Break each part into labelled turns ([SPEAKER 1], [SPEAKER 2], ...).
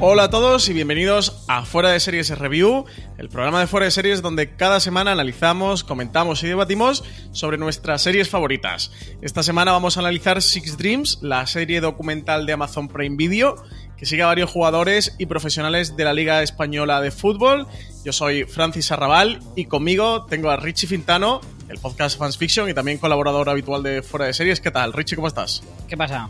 [SPEAKER 1] Hola a todos y bienvenidos a Fuera de Series Review, el programa de Fuera de Series donde cada semana analizamos, comentamos y debatimos sobre nuestras series favoritas. Esta semana vamos a analizar Six Dreams, la serie documental de Amazon Prime Video, que sigue a varios jugadores y profesionales de la Liga Española de Fútbol. Yo soy Francis Arrabal y conmigo tengo a Richie Fintano, el podcast Fans Fiction y también colaborador habitual de Fuera de Series. ¿Qué tal? Richie, ¿cómo estás?
[SPEAKER 2] ¿Qué pasa?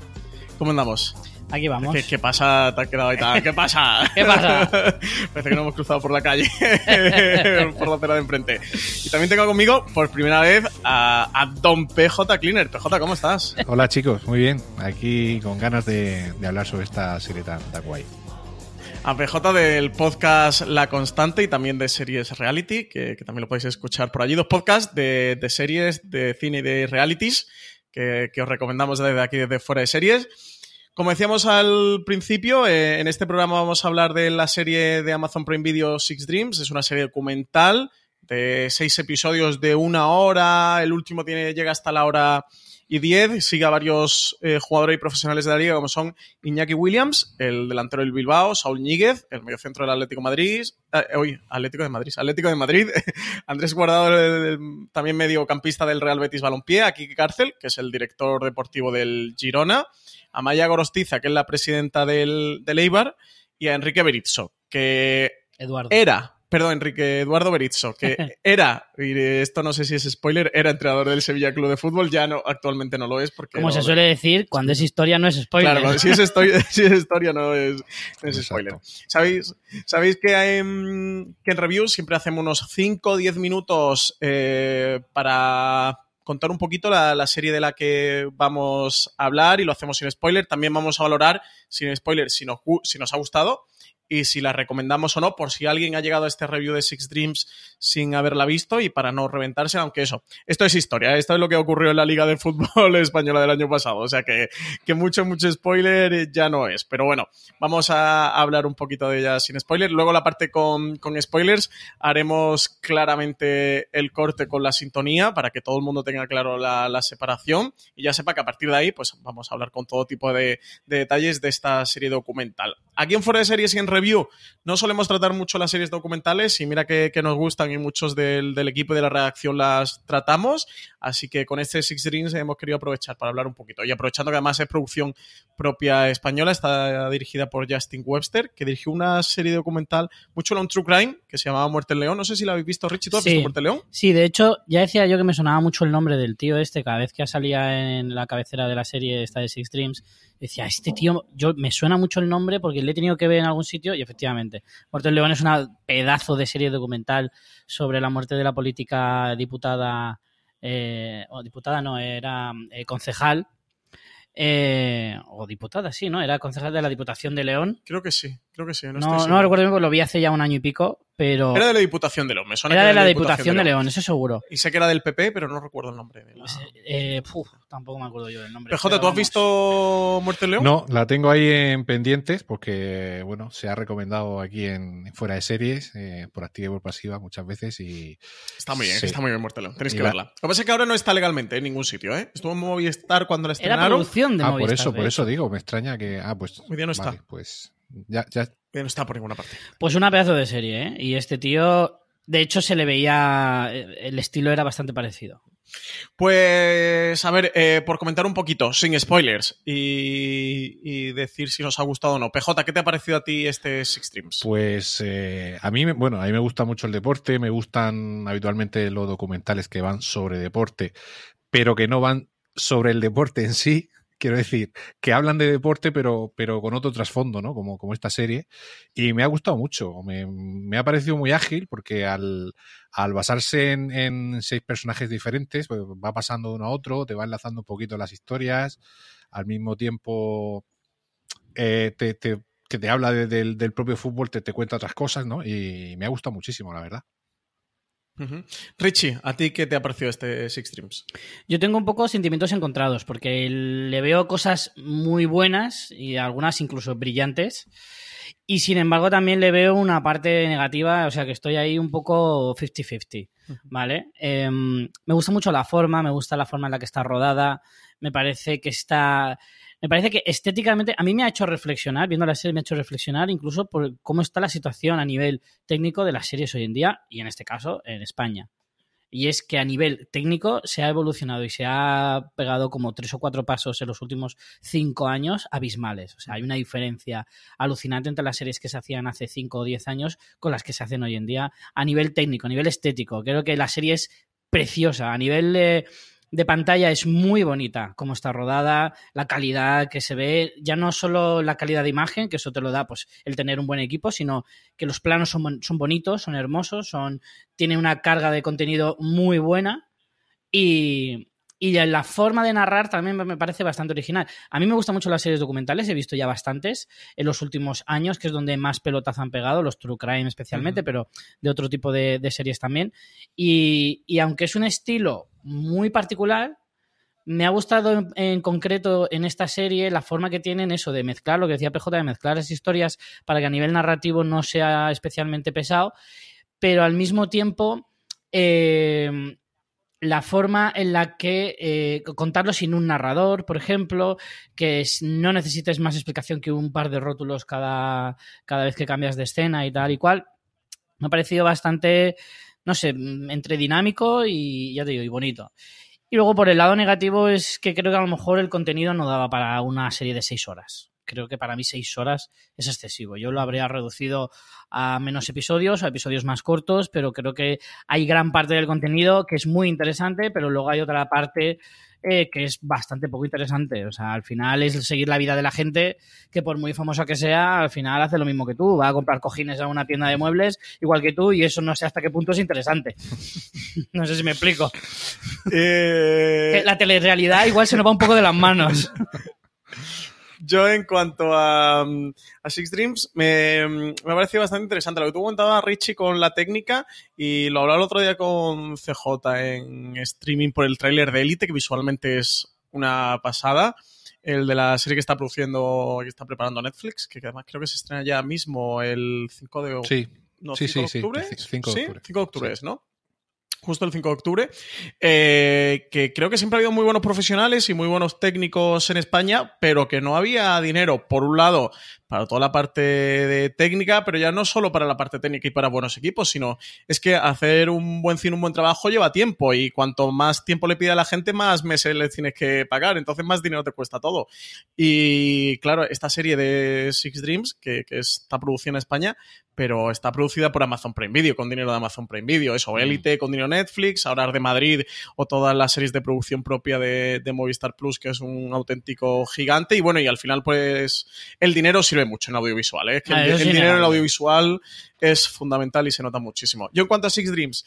[SPEAKER 1] ¿Cómo andamos?
[SPEAKER 2] Aquí vamos.
[SPEAKER 1] ¿Qué, qué pasa? ¿Te has quedado ahí tal? ¿Qué pasa?
[SPEAKER 2] ¿Qué pasa?
[SPEAKER 1] Parece que no hemos cruzado por la calle, por la acera de enfrente. Y también tengo conmigo, por primera vez, a, a Don PJ Cleaner. PJ, ¿cómo estás?
[SPEAKER 3] Hola chicos, muy bien. Aquí con ganas de, de hablar sobre esta serie tan, tan guay.
[SPEAKER 1] A PJ del podcast La Constante y también de series reality, que, que también lo podéis escuchar por allí. Dos podcasts de, de series, de cine y de realities, que, que os recomendamos desde aquí, desde fuera de series. Como decíamos al principio, eh, en este programa vamos a hablar de la serie de Amazon Prime Video Six Dreams. Es una serie documental de seis episodios de una hora. El último llega hasta la hora y diez. Sigue a varios eh, jugadores y profesionales de la liga, como son Iñaki Williams, el delantero del Bilbao, Saúl Ñíguez, el mediocentro del Atlético Madrid. Eh, Atlético de Madrid, Atlético de Madrid. Andrés Guardado, también mediocampista del Real Betis Balompié. A Kike Cárcel, que es el director deportivo del Girona a Maya Gorostiza, que es la presidenta del, del Eibar, y a Enrique Berizzo, que
[SPEAKER 2] Eduardo.
[SPEAKER 1] era, perdón, Enrique Eduardo Berizzo, que era, y esto no sé si es spoiler, era entrenador del Sevilla Club de Fútbol, ya no, actualmente no lo es porque...
[SPEAKER 2] Como
[SPEAKER 1] no-
[SPEAKER 2] se suele decir, cuando es historia no es spoiler.
[SPEAKER 1] Claro, cuando- si es, historia, si es historia no es, no es
[SPEAKER 3] Exacto.
[SPEAKER 1] spoiler. ¿Sabéis, sabéis que, hay, mm, que en reviews siempre hacemos unos 5 o 10 minutos eh, para contar un poquito la, serie de la que vamos a hablar y lo hacemos sin spoiler. También vamos a valorar sin spoiler si nos ha gustado y si la recomendamos o no, por si alguien ha llegado a este review de Six Dreams sin haberla visto y para no reventarse, aunque eso, esto es historia, esto es lo que ocurrió en la Liga de Fútbol Española del año pasado, o sea que, que mucho, mucho spoiler ya no es, pero bueno, vamos a hablar un poquito de ella sin spoiler, luego la parte con, con spoilers haremos claramente el corte con la sintonía para que todo el mundo tenga claro la, la separación y ya sepa que a partir de ahí pues vamos a hablar con todo tipo de, de detalles de esta serie documental. Aquí en Fuera de Series y en Review no solemos tratar mucho las series documentales y mira que, que nos gustan y muchos del, del equipo y de la redacción las tratamos, así que con este Six Dreams hemos querido aprovechar para hablar un poquito y aprovechando que además es producción propia española, está dirigida por Justin Webster, que dirigió una serie documental muy chula, un true crime, que se llamaba Muerte en León, no sé si la habéis visto, Richie, ¿tú has
[SPEAKER 2] Sí.
[SPEAKER 1] visto Muerte en León?
[SPEAKER 2] Sí, de hecho, ya decía yo que me sonaba mucho el nombre del tío este cada vez que salía en la cabecera de la serie esta de Six Dreams. Decía, este tío, yo me suena mucho el nombre porque le he tenido que ver en algún sitio y efectivamente, Muerte en León es una pedazo de serie documental sobre la muerte de la política diputada, eh, o diputada no, era eh, concejal, eh, o diputada, sí, ¿no? Era concejal de la Diputación de León.
[SPEAKER 1] Creo que sí, creo que sí. No,
[SPEAKER 2] No,
[SPEAKER 1] estoy
[SPEAKER 2] no recuerdo bien porque lo vi hace ya un año y pico, pero
[SPEAKER 1] Era de la Diputación de León, me suena
[SPEAKER 2] era
[SPEAKER 1] que
[SPEAKER 2] de la Diputación de León, eso seguro.
[SPEAKER 1] Y sé que era del PP, pero no recuerdo el nombre. De la...
[SPEAKER 2] Pues, eh, puf, tampoco me acuerdo yo del nombre.
[SPEAKER 1] PJ,
[SPEAKER 2] pero
[SPEAKER 1] ¿tú has
[SPEAKER 2] vamos.
[SPEAKER 1] visto Muerte en León?
[SPEAKER 3] No, la tengo ahí en pendientes porque, bueno, se ha recomendado aquí en Fuera de Series, eh, por activa y por pasiva muchas veces y
[SPEAKER 1] Está muy bien,
[SPEAKER 3] Sí.
[SPEAKER 1] está muy bien Muerte en León. Tenéis
[SPEAKER 3] Y
[SPEAKER 1] que
[SPEAKER 3] la-
[SPEAKER 1] verla. Lo que pasa es que ahora no está legalmente en ningún sitio, ¿eh? Estuvo en Movistar cuando la
[SPEAKER 2] Era
[SPEAKER 1] estrenaron.
[SPEAKER 2] producción de
[SPEAKER 3] Ah, por
[SPEAKER 2] Movistar,
[SPEAKER 3] eso, por eso digo, me extraña que... Ah, pues...
[SPEAKER 1] Hoy día no está.
[SPEAKER 3] pues ya, ya
[SPEAKER 1] no está por ninguna parte.
[SPEAKER 2] Pues una pedazo de serie, ¿eh? Y este tío De hecho, se le veía. El estilo era bastante parecido.
[SPEAKER 1] Pues, a ver, eh, por comentar un poquito, sin spoilers, y, decir si nos ha gustado o no. PJ, ¿qué te ha parecido a ti este Six Streams?
[SPEAKER 3] Pues eh, a mí, bueno, a mí me gusta mucho el deporte, me gustan habitualmente los documentales que van sobre deporte, pero que no van sobre el deporte en sí, quiero decir, que hablan de deporte, pero, pero con otro trasfondo, ¿no? Como, como esta serie. Y me ha gustado mucho. Me, ha parecido muy ágil porque al, basarse en, seis personajes diferentes, pues va pasando de uno a otro, te va enlazando un poquito las historias, al mismo tiempo eh, te, que te habla del, del propio fútbol, te, te cuenta otras cosas, ¿no? Y me ha gustado muchísimo, la verdad.
[SPEAKER 1] Richie, ¿a ti qué te ha parecido este Six Streams?
[SPEAKER 2] Yo tengo un poco sentimientos encontrados, porque le veo cosas muy buenas y algunas incluso brillantes. Y sin embargo, también le veo una parte negativa, o sea que estoy ahí un poco 50-50, ¿vale? Em, me gusta mucho la forma, me gusta la forma en la que está rodada, me parece que está me parece que estéticamente a mí me ha hecho reflexionar, viendo la serie me ha hecho reflexionar incluso por cómo está la situación a nivel técnico de las series hoy en día y en este caso en España. Y es que a nivel técnico se ha evolucionado y se ha pegado como tres o cuatro pasos en los últimos cinco años abismales. O sea, hay una diferencia alucinante entre las series que se hacían hace cinco o diez años con las que se hacen hoy en día a nivel técnico, a nivel estético. Creo que la serie es preciosa. A nivel de pantalla es muy bonita, como está rodada, la calidad que se ve, ya no solo la calidad de imagen, que eso te lo da pues el tener un buen equipo, sino que los planos son, son bonitos, son hermosos, son, tiene una carga de contenido muy buena y, y la forma de narrar también me parece bastante original. A mí me gustan mucho las series documentales, he visto ya bastantes en los últimos años, que es donde más pelotas han pegado, los True Crime especialmente, pero de otro tipo de, series también. Y, aunque es un estilo muy particular, me ha gustado en, concreto en esta serie la forma que tienen eso de mezclar, lo que decía PJ, de mezclar las historias para que a nivel narrativo no sea especialmente pesado, pero al mismo tiempo eh, la forma en la que eh, contarlo sin un narrador, por ejemplo, que no necesites más explicación que un par de rótulos cada, cada vez que cambias de escena y tal y cual, me ha parecido bastante, no sé, entre dinámico y ya te digo, y bonito. Y luego por el lado negativo es que creo que a lo mejor el contenido no daba para una serie de seis horas creo que para mí seis horas es excesivo. Yo lo habría reducido a menos episodios, a episodios más cortos, pero creo que hay gran parte del contenido que es muy interesante, pero luego hay otra parte eh, que es bastante poco interesante. O sea, al final es seguir la vida de la gente que por muy famosa que sea, al final hace lo mismo que tú. Va a comprar cojines a una tienda de muebles igual que tú y eso no sé hasta qué punto es interesante. no sé si me explico. Eh, la telerrealidad igual se nos va un poco de las manos.
[SPEAKER 1] Yo, en cuanto a, mm, Six Dreams, me, mm, me, ha parecido bastante interesante. Lo que tú comentabas, Richie, con la técnica, y lo hablaba el otro día con CJ en streaming por el tráiler de Elite, que visualmente es una pasada. El de la serie que está produciendo, que está preparando Netflix, que además creo que se estrena ya mismo el 5 de,
[SPEAKER 3] sí. sí, sí,
[SPEAKER 1] octubre.
[SPEAKER 3] Sí, 5 de octubre.
[SPEAKER 1] 5 de octubre es, ¿no? Justo el 5 de octubre, eh, que creo que siempre ha habido muy buenos profesionales y muy buenos técnicos en España, pero que no había dinero, por un lado, para toda la parte de técnica, pero ya no solo para la parte técnica y para buenos equipos, sino es que hacer un buen cine, un buen trabajo lleva tiempo y cuanto más tiempo le pide a la gente, más meses le tienes que pagar, entonces más dinero te cuesta todo. Y claro, esta serie de Six Dreams, que, que está producida en España, pero está producida por Amazon Prime Video, con dinero de Amazon Prime Video, eso, mm. Elite con dinero Netflix, ahora de Madrid o todas las series de producción propia de, de Movistar Plus, que es un auténtico gigante, y bueno, y al final pues el dinero sirve mucho en audiovisual. ¿eh? Es que ah, el, dinero en audiovisual es fundamental y se nota muchísimo. Yo en cuanto a Six Dreams,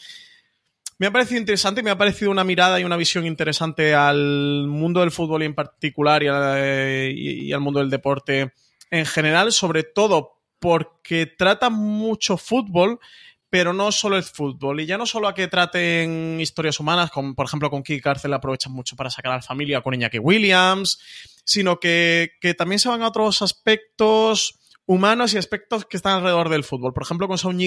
[SPEAKER 1] me ha parecido interesante, me ha parecido una mirada y una visión interesante al mundo del fútbol y en particular y al, mundo del deporte en general, sobre todo porque trata mucho fútbol, pero no solo el fútbol. Y ya no solo a que traten historias humanas, como por ejemplo con Kiki Cárcel aprovechan mucho para sacar a la familia con Iñaki Williams, sino que, también se van a otros aspectos humanos y aspectos que están alrededor del fútbol. Por ejemplo, con Saúl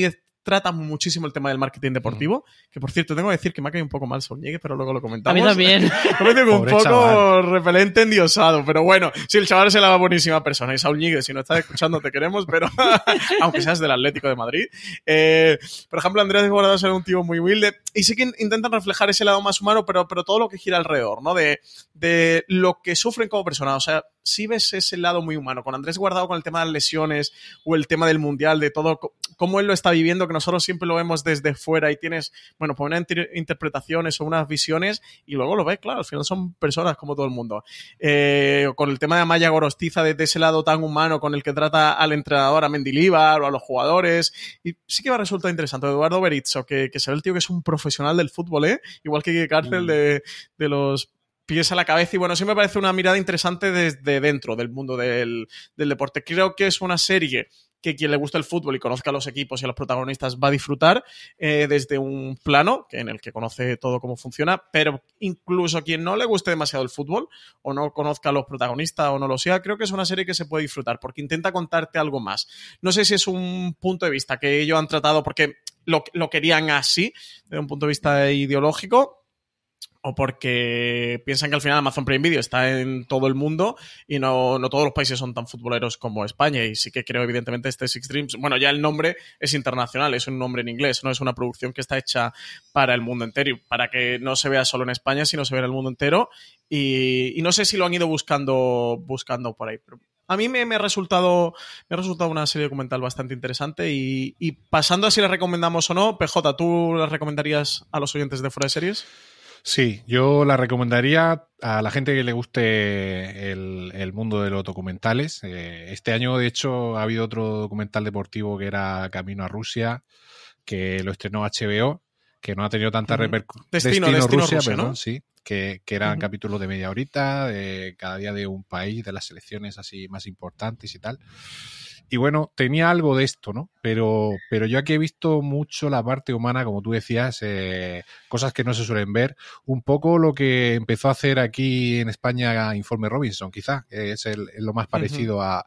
[SPEAKER 1] trata muchísimo el tema del marketing deportivo, que por cierto, tengo que decir que me ha caído un poco mal Solñegue, pero luego lo comentamos.
[SPEAKER 2] A mí también.
[SPEAKER 1] Me un
[SPEAKER 3] Pobre
[SPEAKER 1] poco
[SPEAKER 3] chaval.
[SPEAKER 1] repelente, endiosado, pero bueno, sí, el chaval es la buenísima persona. Y Saúl Ñíguez, si no estás escuchando, te queremos, pero aunque seas del Atlético de Madrid. Eh, por ejemplo, Andrés Guardado es un tío muy humilde y sí que intentan reflejar ese lado más humano, pero, pero todo lo que gira alrededor, ¿no? De, de lo que sufren como personas. O sea, sí ves ese lado muy humano. Con Andrés Guardado, con el tema de las lesiones o el tema del mundial, de todo, cómo él lo está viviendo, que nosotros siempre lo vemos desde fuera y tienes, bueno, pues unas inter- interpretaciones o unas visiones y luego lo ves, claro, al final son personas como todo el mundo. Eh, con el tema de Amaya Gorostiza, de, de ese lado tan humano con el que trata al entrenador, a Mendilíbar o a los jugadores. Y sí que me ha resultado interesante. Eduardo Berizzo, que, que será el tío que es un profesional del fútbol, ¿eh? Igual que Cárcel de, de los pies a la cabeza y bueno, sí me parece una mirada interesante desde dentro del mundo del, del deporte. Creo que es una serie que quien le gusta el fútbol y conozca a los equipos y a los protagonistas va a disfrutar eh, desde un plano en el que conoce todo cómo funciona, pero incluso quien no le guste demasiado el fútbol o no conozca a los protagonistas o no lo sea, creo que es una serie que se puede disfrutar porque intenta contarte algo más. No sé si es un punto de vista que ellos han tratado porque lo, lo querían así, desde un punto de vista ideológico, o porque piensan que al final Amazon Prime Video está en todo el mundo y no, no todos los países son tan futboleros como España. Y sí que creo, evidentemente, este Six Dreams. Bueno, ya el nombre es internacional, es un nombre en inglés, no es una producción que está hecha para el mundo entero para que no se vea solo en España, sino se vea en el mundo entero. Y, no sé si lo han ido buscando, buscando por ahí. A mí me, me ha resultado, me ha resultado una serie documental bastante interesante. Y, y pasando a si la recomendamos o no, PJ, ¿tú la recomendarías a los oyentes de Fuera de Series?
[SPEAKER 3] Sí, yo la recomendaría a la gente que le guste el, el mundo de los documentales. Eh, este año, de hecho, ha habido otro documental deportivo que era Camino a Rusia, que lo estrenó HBO, que no ha tenido tanta repercusión.
[SPEAKER 1] Destino- Destino Rusia,
[SPEAKER 3] perdón,
[SPEAKER 1] ¿no?
[SPEAKER 3] sí. Que, que eran capítulos de media horita, de cada día de un país, de las selecciones así más importantes y tal. Y bueno, tenía algo de esto, ¿no? Pero, pero yo aquí he visto mucho la parte humana, como tú decías, eh, cosas que no se suelen ver. Un poco lo que empezó a hacer aquí en España Informe Robinson, quizá, que es el- lo más parecido a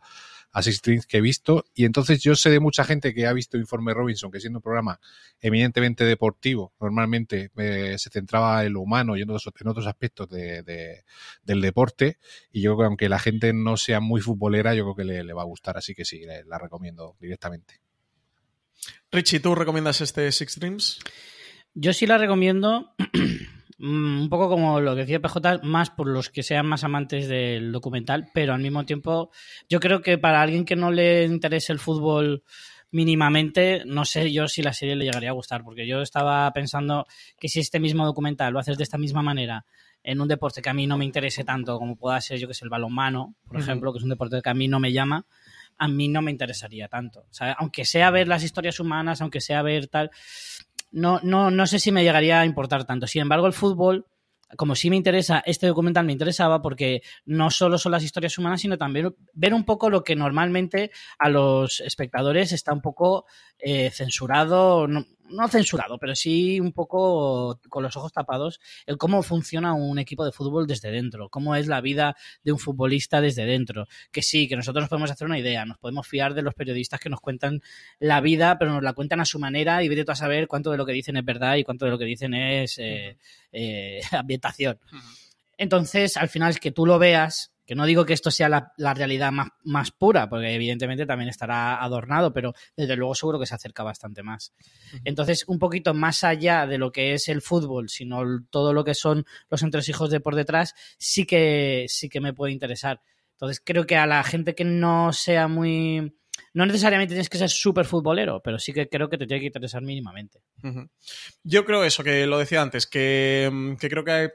[SPEAKER 3] Six Strings que he visto. Y entonces yo sé de mucha gente que ha visto Informe Robinson, que siendo un programa eminentemente deportivo, normalmente eh, se centraba en lo humano y en otros, en otros aspectos de- de- del deporte. Y yo creo que aunque la gente no sea muy futbolera, yo creo que le, le va a gustar. Así que sí, le- la recomiendo directamente.
[SPEAKER 1] Richie, ¿tú recomiendas este Six Dreams?
[SPEAKER 2] Yo sí la recomiendo, un poco como lo que decía PJ, más por los que sean más amantes del documental, pero al mismo tiempo yo creo que para alguien que no le interese el fútbol mínimamente, no sé yo si la serie le llegaría a gustar, porque yo estaba pensando que si este mismo documental lo haces de esta misma manera en un deporte que a mí no me interese tanto como pueda ser, yo que sé, el balonmano, por ejemplo, que es un deporte que a mí no me llama, a mí no me interesaría tanto. O sea, aunque sea ver las historias humanas, aunque sea ver tal, no, no, no sé si me llegaría a importar tanto. Sin embargo, el fútbol, como sí me interesa, este documental me interesaba porque no solo son las historias humanas, sino también ver un poco lo que normalmente a los espectadores está un poco eh, censurado, no, no censurado, pero sí un poco con los ojos tapados, el cómo funciona un equipo de fútbol desde dentro, cómo es la vida de un futbolista desde dentro. Que sí, que nosotros nos podemos hacer una idea, nos podemos fiar de los periodistas que nos cuentan la vida, pero nos la cuentan a su manera y vete tú a saber cuánto de lo que dicen es verdad y cuánto de lo que dicen es eh, eh, ambientación. Entonces, al final, es que tú lo veas, que no digo que esto sea la, la realidad más, más pura, porque evidentemente también estará adornado, pero desde luego seguro que se acerca bastante más. Entonces, un poquito más allá de lo que es el fútbol, sino todo lo que son los entresijos de por detrás, sí que, sí que me puede interesar. Entonces, creo que a la gente que no sea muy... No necesariamente tienes que ser súper futbolero, pero sí que creo que te tiene que interesar mínimamente.
[SPEAKER 1] Yo creo eso, que lo decía antes, que, mm, que creo que,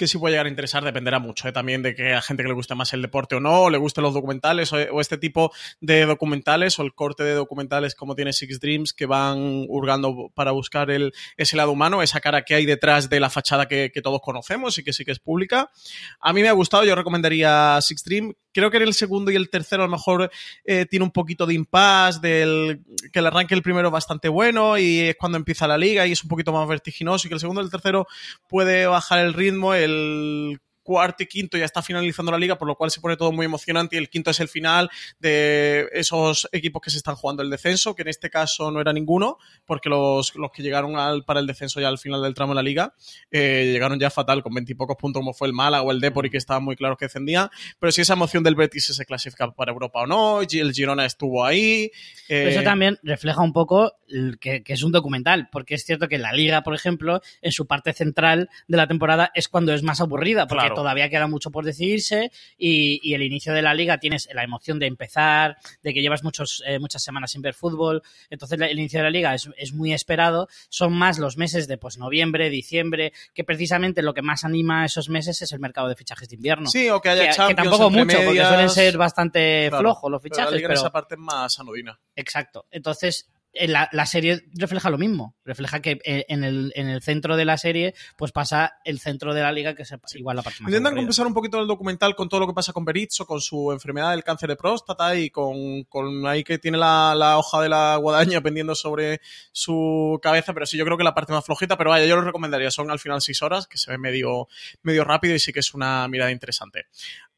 [SPEAKER 1] que sí puede llegar a interesar, dependerá mucho ¿eh? también de que a gente que le guste más el deporte o no, o le gusten los documentales o, o este tipo de documentales o el corte de documentales como tiene Six Dreams que van hurgando para buscar el, ese lado humano, esa cara que hay detrás de la fachada que, que todos conocemos y que sí que es pública. A mí me ha gustado, yo recomendaría Six Dream. Creo que en el segundo y el tercero a lo mejor eh, tiene un poquito de impasse, del que el arranque el primero bastante bueno y es cuando empieza la liga y es un poquito más vertiginoso y que el segundo y el tercero puede bajar el ritmo, el el cuarto y quinto ya está finalizando la liga, por lo cual se pone todo muy emocionante y el quinto es el final de esos equipos que se están jugando el descenso, que en este caso no era ninguno, porque los, los que llegaron al, para el descenso ya al final del tramo de la liga eh, llegaron ya fatal, con veintipocos puntos como fue el Málaga o el Depor y que estaba muy claro que descendía, pero si esa emoción del Betis se clasifica para Europa o no, el Girona estuvo ahí.
[SPEAKER 2] Eh... Eso también refleja un poco que, que, es un documental, porque es cierto que la liga, por ejemplo, en su parte central de la temporada es cuando es más aburrida, porque claro. Todavía queda mucho por decidirse y, y, el inicio de la liga tienes la emoción de empezar, de que llevas muchos, eh, muchas semanas sin ver fútbol, entonces el inicio de la liga es, es, muy esperado, son más los meses de pues noviembre, diciembre, que precisamente lo que más anima esos meses es el mercado de fichajes de invierno.
[SPEAKER 1] Sí, o que haya
[SPEAKER 2] que,
[SPEAKER 1] Champions
[SPEAKER 2] que tampoco mucho,
[SPEAKER 1] medias...
[SPEAKER 2] porque suelen ser bastante
[SPEAKER 1] Claro,
[SPEAKER 2] flojos los
[SPEAKER 1] pero
[SPEAKER 2] fichajes,
[SPEAKER 1] la liga
[SPEAKER 2] pero,
[SPEAKER 1] en esa parte es más anodina.
[SPEAKER 2] Exacto. Entonces, en la, la, serie refleja lo mismo. Refleja que eh, en el, en el, centro de la serie, pues pasa el centro de la liga, que es igual la parte más
[SPEAKER 1] Intentan compensar un poquito el documental con todo lo que pasa con Berizzo, con su enfermedad del cáncer de próstata y con, con ahí que tiene la, la, hoja de la guadaña pendiendo sobre su cabeza, pero sí, yo creo que la parte más flojita, pero vaya, yo lo recomendaría, son al final seis horas, que se ve medio, medio rápido y sí que es una mirada interesante.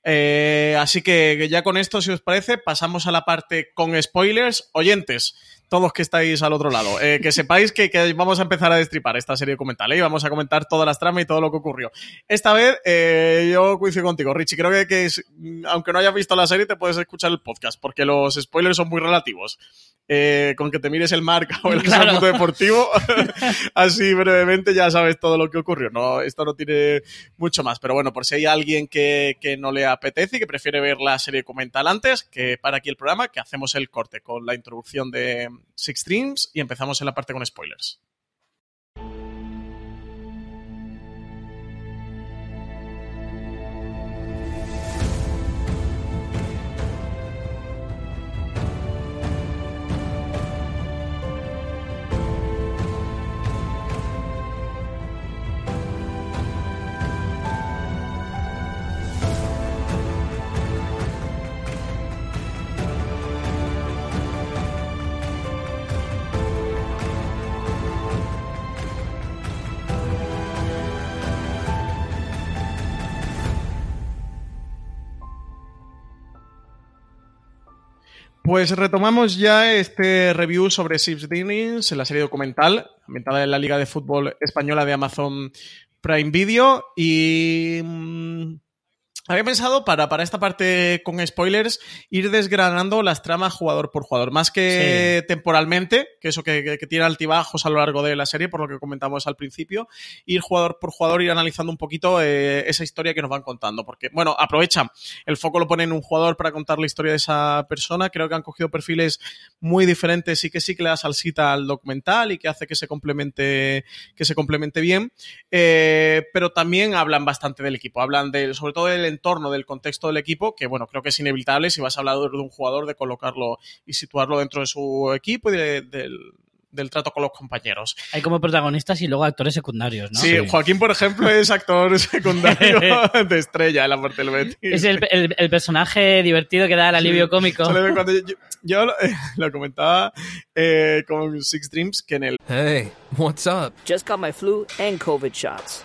[SPEAKER 1] Eh, así que ya con esto, si os parece, pasamos a la parte con spoilers. Oyentes, todos que estáis al otro lado, eh, que sepáis que, que, vamos a empezar a destripar esta serie documental ¿eh? y vamos a comentar todas las tramas y todo lo que ocurrió. Esta vez eh, yo coincido contigo, Richie. Creo que, que es, aunque no hayas visto la serie, te puedes escuchar el podcast porque los spoilers son muy relativos. Eh, con que te mires el marca o el
[SPEAKER 2] Claro.
[SPEAKER 1] deportivo, así brevemente ya sabes todo lo que ocurrió. No, esto no tiene mucho más, pero bueno, por si hay alguien que, que no le apetece y que prefiere ver la serie documental antes, que para aquí el programa, que hacemos el corte con la introducción de Six Streams y empezamos en la parte con spoilers. Pues retomamos ya este review sobre Six en la serie documental ambientada en la Liga de Fútbol Española de Amazon Prime Video y mmm, había pensado para, para esta parte con spoilers ir desgranando las tramas jugador por jugador, más que sí. temporalmente, que eso que, que, que, tiene altibajos a lo largo de la serie, por lo que comentamos al principio, ir jugador por jugador, ir analizando un poquito eh, esa historia que nos van contando, porque, bueno, aprovechan, el foco lo ponen en un jugador para contar la historia de esa persona, creo que han cogido perfiles muy diferentes y que sí que le da salsita al documental y que hace que se complemente, que se complemente bien, eh, pero también hablan bastante del equipo, hablan de, sobre todo del entorno, del contexto del equipo, que bueno, creo que es inevitable si vas a hablar de un jugador, de colocarlo y situarlo dentro de su equipo y de, de, del trato con los compañeros.
[SPEAKER 2] Hay como protagonistas y luego actores secundarios, ¿no?
[SPEAKER 1] Sí, sí. Joaquín, por ejemplo, es actor secundario de estrella en la parte del Betis.
[SPEAKER 2] Es el, el, el, personaje divertido que da el alivio sí. cómico.
[SPEAKER 1] Cuando yo, yo lo, eh, lo, comentaba eh, con Six Dreams, que en el...
[SPEAKER 4] Hey, what's up?
[SPEAKER 5] Just got my flu and COVID shots.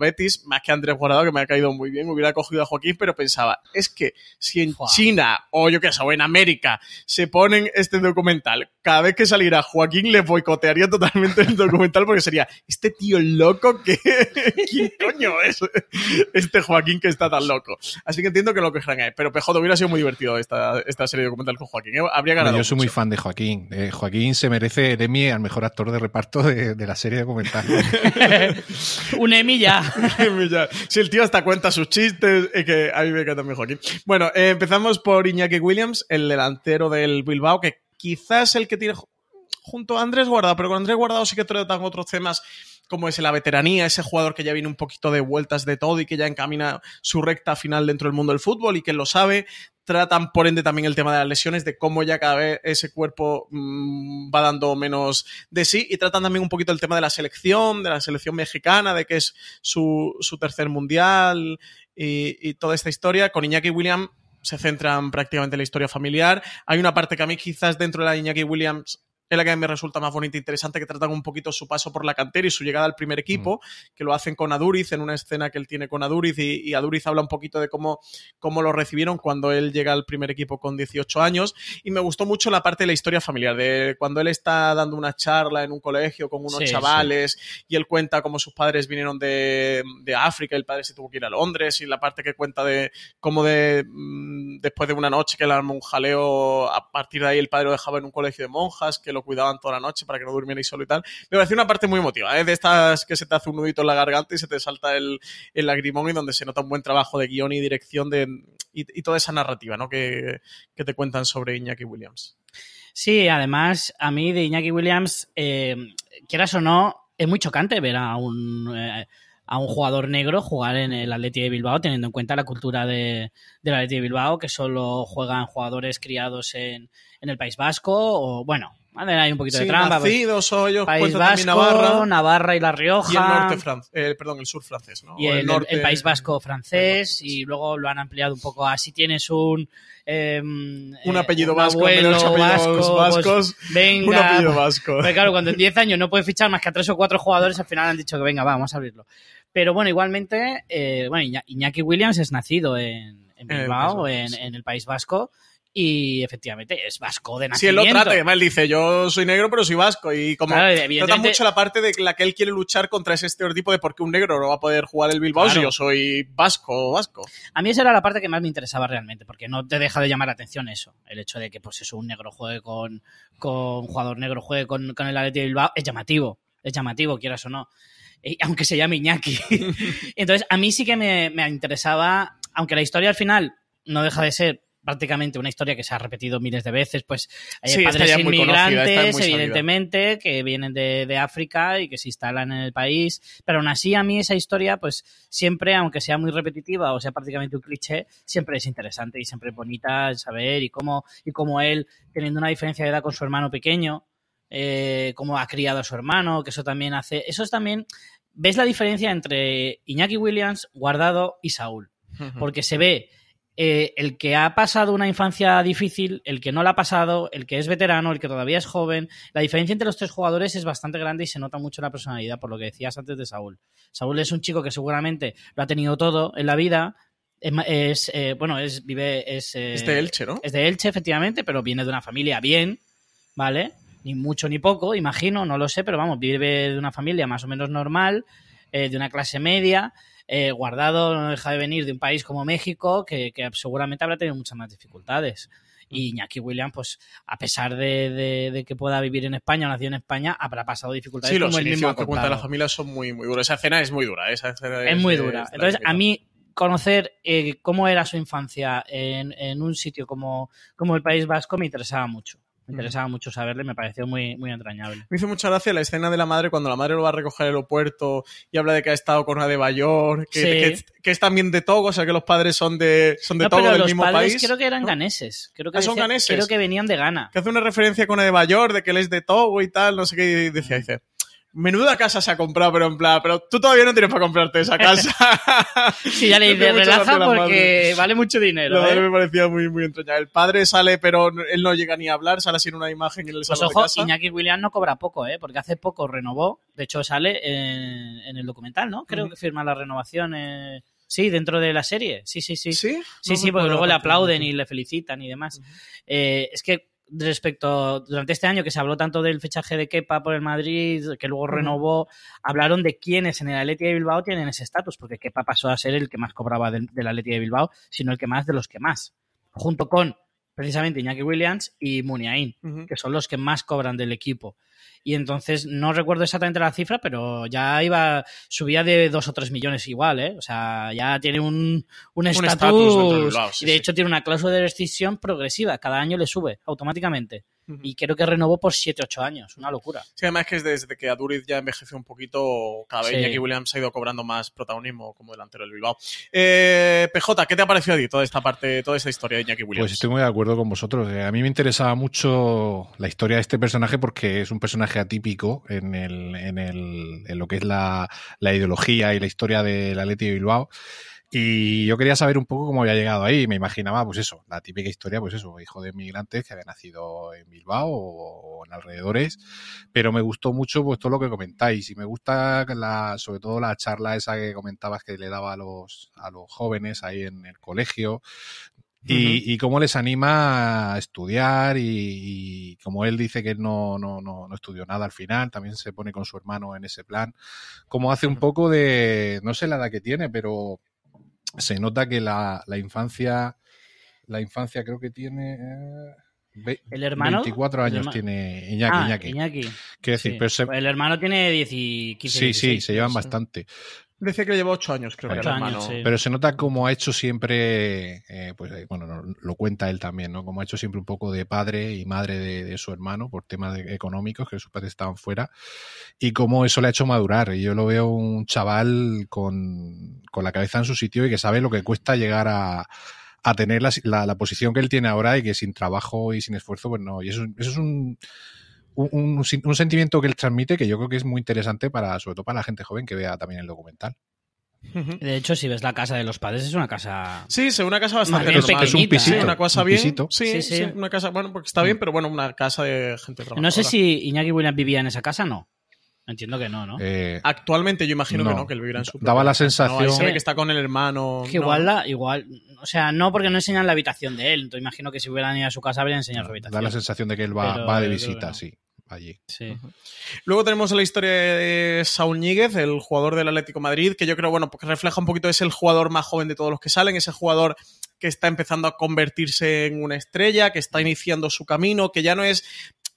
[SPEAKER 1] Betis, más que Andrés Guardado, que me ha caído muy bien, hubiera cogido a Joaquín, pero pensaba, es que si en China o yo qué sé, o en América se ponen este documental, cada vez que saliera Joaquín le boicotearía totalmente el documental porque sería, este tío loco que... ¿Quién coño es este Joaquín que está tan loco? Así que entiendo que lo que ahí. Pero PJ hubiera sido muy divertido esta, esta serie documental con Joaquín. ¿eh? Habría ganado.
[SPEAKER 3] yo soy muy fan de Joaquín. Eh, Joaquín se merece el Emmy al mejor actor de reparto de, de la serie documental.
[SPEAKER 2] Un Emmy ya.
[SPEAKER 1] si el tío hasta cuenta sus chistes, es que a mí me encanta también Joaquín. Bueno, eh, empezamos por Iñaki Williams, el delantero del Bilbao, que quizás el que tiene junto a Andrés Guardado, pero con Andrés Guardado sí que tratan otros temas como es la veteranía, ese jugador que ya viene un poquito de vueltas de todo y que ya encamina su recta final dentro del mundo del fútbol y que lo sabe. Tratan, por ende, también el tema de las lesiones, de cómo ya cada vez ese cuerpo mmm, va dando menos de sí. Y tratan también un poquito el tema de la selección, de la selección mexicana, de que es su, su tercer mundial y, y toda esta historia. Con Iñaki Williams se centran prácticamente en la historia familiar. Hay una parte que a mí quizás dentro de la Iñaki Williams es la que me resulta más bonita e interesante, que tratan un poquito su paso por la cantera y su llegada al primer equipo, mm. que lo hacen con Aduriz en una escena que él tiene con Aduriz y, y, Aduriz habla un poquito de cómo, cómo lo recibieron cuando él llega al primer equipo con 18 años y me gustó mucho la parte de la historia familiar, de cuando él está dando una charla en un colegio con unos sí, chavales sí. y él cuenta cómo sus padres vinieron de, de, África, el padre se tuvo que ir a Londres y la parte que cuenta de cómo de, mm, después de una noche que le armó un jaleo, a partir de ahí el padre lo dejaba en un colegio de monjas, que lo cuidaban toda la noche para que no durmierais solo y tal. Me pareció una parte muy emotiva, ¿eh? de estas que se te hace un nudito en la garganta y se te salta el, el lagrimón y donde se nota un buen trabajo de guion y dirección de, y, y toda esa narrativa ¿no? que, te cuentan sobre Iñaki Williams.
[SPEAKER 2] Sí, además, a mí de Iñaki Williams, eh, quieras o no, es muy chocante ver a un... Eh, a un jugador negro jugar en el Atleti de Bilbao, teniendo en cuenta la cultura de, del Atleti de Bilbao, que solo juegan jugadores criados en, el País Vasco, o bueno, hay un poquito
[SPEAKER 1] sí,
[SPEAKER 2] de trampa.
[SPEAKER 1] pues, Nacidos, hoyos,
[SPEAKER 2] País Vasco,
[SPEAKER 1] Navarra,
[SPEAKER 2] Navarra, y La Rioja.
[SPEAKER 1] Y el norte eh, perdón, el sur francés, ¿no?
[SPEAKER 2] Y el, el, norte, el País Vasco francés, y luego lo han ampliado un poco a si tienes un... Eh,
[SPEAKER 1] un apellido
[SPEAKER 2] un
[SPEAKER 1] vasco,
[SPEAKER 2] abuelo vasco,
[SPEAKER 1] vascos,
[SPEAKER 2] pues, venga,
[SPEAKER 1] un apellido vasco.
[SPEAKER 2] Pero claro, cuando en 10 años no puedes fichar más que a tres o cuatro jugadores, al final han dicho que venga, vamos a abrirlo. Pero bueno, igualmente, eh, bueno, Iñaki Williams es nacido en, en Bilbao, en, en, el País Vasco, y efectivamente es vasco de nacimiento.
[SPEAKER 1] Sí, él lo trata, además él dice, yo soy negro pero soy vasco y como claro, trata mucho la parte de la que él quiere luchar contra ese estereotipo de por qué un negro no va a poder jugar el Bilbao claro. si yo soy vasco vasco.
[SPEAKER 2] A mí esa era la parte que más me interesaba realmente, porque no te deja de llamar la atención eso, el hecho de que pues eso, un negro juegue con, con un jugador negro juegue con, con el Atleti de Bilbao, es llamativo, es llamativo, quieras o no. Y, aunque se llame Iñaki. Entonces, a mí sí que me, me interesaba, aunque la historia al final no deja de ser prácticamente una historia que se ha repetido miles de veces, pues hay sí, padres inmigrantes, evidentemente, que vienen de, de, África y que se instalan en el país, pero aún así a mí esa historia, pues siempre, aunque sea muy repetitiva o sea prácticamente un cliché, siempre es interesante y siempre es bonita saber y cómo, y cómo él, teniendo una diferencia de edad con su hermano pequeño, eh, cómo ha criado a su hermano, que eso también hace, eso es también, ves la diferencia entre Iñaki Williams, Guardado y Saúl, porque se ve eh, el que ha pasado una infancia difícil, el que no la ha pasado, el que es veterano, el que todavía es joven, la diferencia entre los tres jugadores es bastante grande y se nota mucho la personalidad, por lo que decías antes de Saúl. Saúl es un chico que seguramente lo ha tenido todo en la vida, es, es eh, bueno, es vive es,
[SPEAKER 1] eh, es de Elche, ¿no?
[SPEAKER 2] Es de Elche, efectivamente, pero viene de una familia bien, ¿vale? Ni mucho ni poco, imagino, no lo sé, pero vamos, vive de una familia más o menos normal, de una clase media, eh, Guardado no deja de venir de un país como México, que, que seguramente habrá tenido muchas más dificultades. Y Iñaki Williams, pues a pesar de, de, de, que pueda vivir en España o nació en España, habrá pasado dificultades.
[SPEAKER 1] Sí, los
[SPEAKER 2] como mismo
[SPEAKER 1] que cuenta la familia son muy, muy duros. Esa escena es muy dura. Esa escena
[SPEAKER 2] es, es muy dura. Es Entonces, a mí conocer eh, cómo era su infancia en, en un sitio como, como el País Vasco me interesaba mucho me interesaba mucho saberle, me pareció muy, muy entrañable.
[SPEAKER 1] Me hizo mucha gracia la escena de la madre cuando la madre lo va a recoger al aeropuerto y habla de que ha estado con una de Bayor, que, sí. que, que, es también de Togo, o sea que los padres son de, son de
[SPEAKER 2] no,
[SPEAKER 1] Togo,
[SPEAKER 2] pero
[SPEAKER 1] del
[SPEAKER 2] los
[SPEAKER 1] mismo
[SPEAKER 2] padres
[SPEAKER 1] país.
[SPEAKER 2] creo que eran
[SPEAKER 1] ¿no?
[SPEAKER 2] ganeses. Creo que,
[SPEAKER 1] ¿Ah, son
[SPEAKER 2] decía,
[SPEAKER 1] ganeses?
[SPEAKER 2] creo que venían de Ghana.
[SPEAKER 1] Que hace una referencia con una de Bayor, de que él es de Togo y tal, no sé qué, y dice, menuda casa se ha comprado, pero en plan, pero tú todavía no tienes para comprarte esa casa.
[SPEAKER 2] Sí, ya le
[SPEAKER 1] Me hace
[SPEAKER 2] dice,
[SPEAKER 1] mucha
[SPEAKER 2] relaja porque
[SPEAKER 1] madre.
[SPEAKER 2] vale mucho dinero.
[SPEAKER 1] La verdad
[SPEAKER 2] ¿eh?
[SPEAKER 1] me parecía muy, muy entrañable. El padre sale, pero él no llega ni a hablar, sale así en una imagen en el
[SPEAKER 2] Pues
[SPEAKER 1] salón
[SPEAKER 2] ojo,
[SPEAKER 1] de casa.
[SPEAKER 2] Iñaki Williams no cobra poco, ¿eh? Porque hace poco renovó, de hecho sale en, en el documental, ¿no? Creo que firma la renovación, eh, sí, dentro de la serie, sí, sí, sí.
[SPEAKER 1] ¿Sí?
[SPEAKER 2] Sí,
[SPEAKER 1] No
[SPEAKER 2] sí, porque luego le aplauden y le felicitan y demás. Eh, es que respecto, durante este año que se habló tanto del fichaje de Kepa por el Madrid, que luego renovó, hablaron de quiénes en el Atleti de Bilbao tienen ese estatus, porque Kepa pasó a ser el que más cobraba del, del Atleti de Bilbao, sino el que más de los que más, junto con precisamente Iñaki Williams y Muniain, que son los que más cobran del equipo. Y entonces no recuerdo exactamente la cifra, pero ya iba, subía de dos o tres millones igual, ¿eh? O sea, ya tiene un un
[SPEAKER 1] estatus. Bilbao, sí,
[SPEAKER 2] y de
[SPEAKER 1] sí.
[SPEAKER 2] hecho tiene una cláusula de rescisión progresiva. Cada año le sube automáticamente. Y creo que renovó por 7-8 años. Una locura.
[SPEAKER 1] Sí, además que es desde que Aduriz ya envejeció un poquito, cada vez
[SPEAKER 2] Sí.
[SPEAKER 1] Iñaki Williams ha ido cobrando más protagonismo como delantero del Bilbao. Eh, PJ, ¿qué te ha parecido a ti toda esta parte, toda esta historia de Iñaki Williams?
[SPEAKER 3] Pues estoy muy de acuerdo con vosotros. Eh, A mí me interesaba mucho la historia de este personaje porque es un personaje atípico en, el, en, el, en lo que es la, la ideología y la historia del Atleti de Bilbao. Y yo quería saber un poco cómo había llegado ahí. Me imaginaba, pues eso, la típica historia, pues eso, hijo de inmigrantes que había nacido en Bilbao o, en alrededores. Pero me gustó mucho pues todo lo que comentáis. Y me gusta la, sobre todo la charla esa que comentabas que le daba a los, a los jóvenes ahí en el colegio. Y, y cómo les anima a estudiar y, y como él dice que él no, no, no, no estudió nada al final, también se pone con su hermano en ese plan, como hace un poco de, no sé la edad que tiene, pero se nota que la, la infancia, la infancia creo que tiene... eh, ve-
[SPEAKER 2] El hermano.
[SPEAKER 3] 24
[SPEAKER 2] el
[SPEAKER 3] años tiene Iñaki.
[SPEAKER 2] Ah,
[SPEAKER 3] Iñaki.
[SPEAKER 2] Iñaki.
[SPEAKER 3] Decir,
[SPEAKER 2] Sí.
[SPEAKER 3] pero se-
[SPEAKER 2] Pues El hermano tiene 10 y 15
[SPEAKER 3] sí, sí,
[SPEAKER 2] 16,
[SPEAKER 3] se llevan
[SPEAKER 2] sí.
[SPEAKER 3] bastante.
[SPEAKER 1] Decía que lleva ocho años, creo que era
[SPEAKER 2] años,
[SPEAKER 1] hermano.
[SPEAKER 2] sí.
[SPEAKER 3] Pero se nota como ha hecho siempre, eh, pues eh, bueno, no- lo cuenta él también, ¿no? Como ha hecho siempre un poco de padre y madre de, de su hermano por temas de- económicos, que sus padres estaban fuera, y cómo eso le ha hecho madurar. Y yo lo veo un chaval con, con la cabeza en su sitio y que sabe lo que cuesta llegar a, a tener la, la- la posición que él tiene ahora y que sin trabajo y sin esfuerzo, pues no. Y eso, eso es un, un, un- un sentimiento que él transmite que yo creo que es muy interesante para, sobre todo para la gente joven que vea también el documental.
[SPEAKER 2] De hecho, si ves la casa de los padres, es una casa.
[SPEAKER 1] Sí, es una casa bastante
[SPEAKER 2] bien
[SPEAKER 1] normal.
[SPEAKER 2] Es un
[SPEAKER 1] Sí,
[SPEAKER 3] ¿eh?
[SPEAKER 1] una cosa
[SPEAKER 3] un
[SPEAKER 1] bien.
[SPEAKER 3] pisito.
[SPEAKER 1] Sí,
[SPEAKER 2] Sí,
[SPEAKER 1] sí,
[SPEAKER 2] sí.
[SPEAKER 1] una casa, bueno, porque está bien, pero bueno, una casa de gente trabajadora.
[SPEAKER 2] No sé si Iñaki Williams vivía en esa casa, no. Entiendo que no, ¿no?
[SPEAKER 3] Eh,
[SPEAKER 1] Actualmente yo imagino que
[SPEAKER 3] No.
[SPEAKER 1] que él vivirá en su
[SPEAKER 3] Daba la
[SPEAKER 1] casa,
[SPEAKER 3] sensación-
[SPEAKER 1] se ve que está con el hermano.
[SPEAKER 2] que
[SPEAKER 1] no.
[SPEAKER 2] igual, la, igual, o sea, no porque no enseñan la habitación de él. Entonces imagino que si hubieran ido a su casa habrían enseñado su habitación.
[SPEAKER 3] da la sensación de que él va,
[SPEAKER 2] Pero
[SPEAKER 3] va de visita,
[SPEAKER 2] no.
[SPEAKER 3] sí, allí.
[SPEAKER 2] Sí.
[SPEAKER 1] Luego tenemos la historia de Saúl Ñíguez, el jugador del Atlético Madrid, que yo creo, bueno, porque refleja un poquito, es el jugador más joven de todos los que salen, ese jugador que está empezando a convertirse en una estrella, que está iniciando su camino, que ya no es